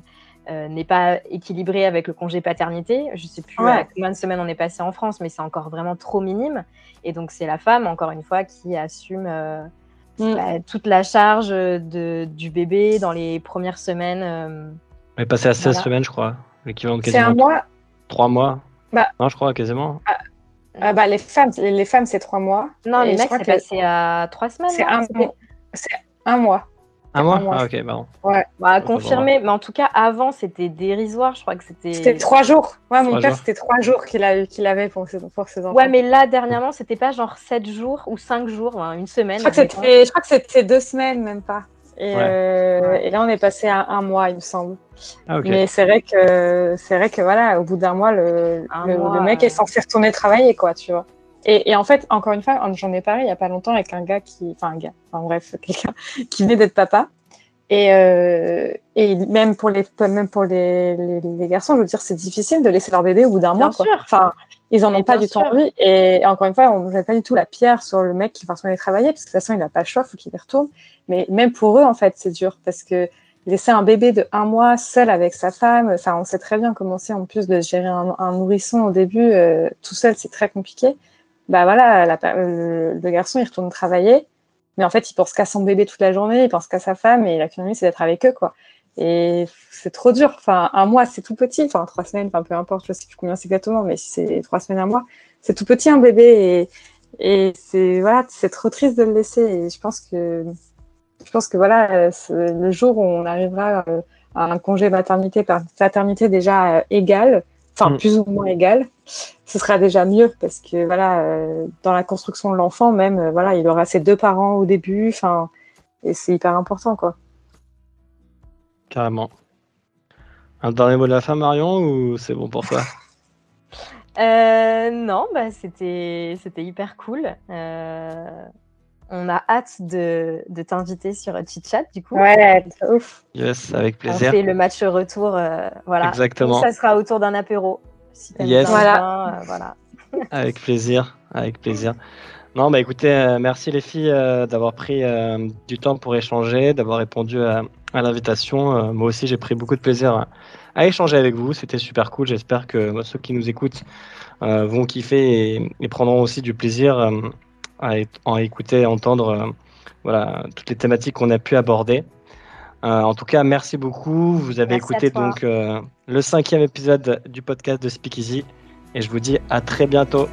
euh, n'est pas équilibré avec le congé paternité. Je sais plus Ouais. à combien de semaines on est passé en France, mais c'est encore vraiment trop minime. Et donc c'est la femme, encore une fois, qui assume euh, Mm. bah, toute la charge de, du bébé dans les premières semaines. euh. On est passé à 16 Voilà. semaines, je crois. L'équivalent de C'est un quasiment mois. 3 mois. Bah. Non, je crois quasiment. Ah bah, les femmes, les, les femmes c'est trois mois. Non, Et les mecs, c'est passé à trois semaines. Un. C'est un mois. Un mois un mois. Ah, ok, pardon. Ouais. Bah, confirmer, mais en tout cas, avant, c'était dérisoire. Je crois que c'était. C'était trois jours. Ouais, mon Trois père, c'était trois jours qu'il qu'il avait pour ses, pour ses enfants. Ouais, mais là, dernièrement, c'était pas genre 7 jours ou 5 jours, hein, une semaine. Je crois que c'était, deux semaines, même pas. Et, Ouais. euh, et là, on est passé à un mois, il me semble. Ah, ok. Mais c'est vrai que c'est vrai que voilà, au bout d'un mois, le, Un le, mois, le mec euh. est censé retourner travailler, quoi, tu vois. Et, et en fait, encore une fois, j'en ai parlé il y a pas longtemps avec un gars qui, enfin un gars, enfin bref, quelqu'un qui venait d'être papa. Et, euh, et même pour les même pour les, les, les garçons, je veux dire, c'est difficile de laisser leur bébé au bout d'un mois. quoi. sûr. Enfin, ils en ont pas du tout envie. Et encore une fois, on ne met pas du tout la pierre sur le mec qui va retourner travailler, parce que de toute façon, il n'a pas le choix, faut qu'il y retourne. Mais même pour eux, en fait, c'est dur parce que laisser un bébé de un mois seul avec sa femme, enfin, on sait très bien comment c'est en plus de gérer un, un nourrisson au début euh, tout seul, c'est très compliqué. Bah voilà, la, le, garçon il retourne travailler, mais en fait il pense qu'à son bébé toute la journée, il pense qu'à sa femme et la finalité c'est d'être avec eux quoi. Et c'est trop dur. Enfin, un mois c'est tout petit, enfin trois semaines, enfin peu importe, je sais plus combien c'est exactement, mais si c'est trois semaines, un mois, c'est tout petit un bébé et, et c'est voilà, c'est trop triste de le laisser. Et je pense que je pense que voilà, euh, le jour où on arrivera euh, à un congé maternité paternité déjà euh, égal, enfin Mm. plus ou moins égal, ce sera déjà mieux parce que voilà, euh, dans la construction de l'enfant même, euh, voilà, il aura ses deux parents au début, enfin, et c'est hyper important quoi. Carrément. Un dernier mot de la fin, Marion, ou c'est bon pour toi? Euh, non, bah, c'était c'était hyper cool. On a hâte de, de t'inviter sur Chit-Chat, du coup. Ouais, c'est ouf. Yes, avec On plaisir. fait le match retour, euh, voilà. Exactement. Ça sera autour d'un apéro. Si Yes. Voilà. vin, euh, voilà. Avec plaisir, avec plaisir. Non, bah écoutez, euh, merci les filles euh, d'avoir pris euh, du temps pour échanger, d'avoir répondu à, à l'invitation. Euh, moi aussi, j'ai pris beaucoup de plaisir à, à échanger avec vous. C'était super cool. J'espère que euh, ceux qui nous écoutent euh, vont kiffer et, et prendront aussi du plaisir euh, à, écouter et entendre euh, voilà, toutes les thématiques qu'on a pu aborder. Euh, en tout cas, merci beaucoup. Vous avez Merci écouté donc euh, le cinquième épisode du podcast de Speakeasy et je vous dis à très bientôt.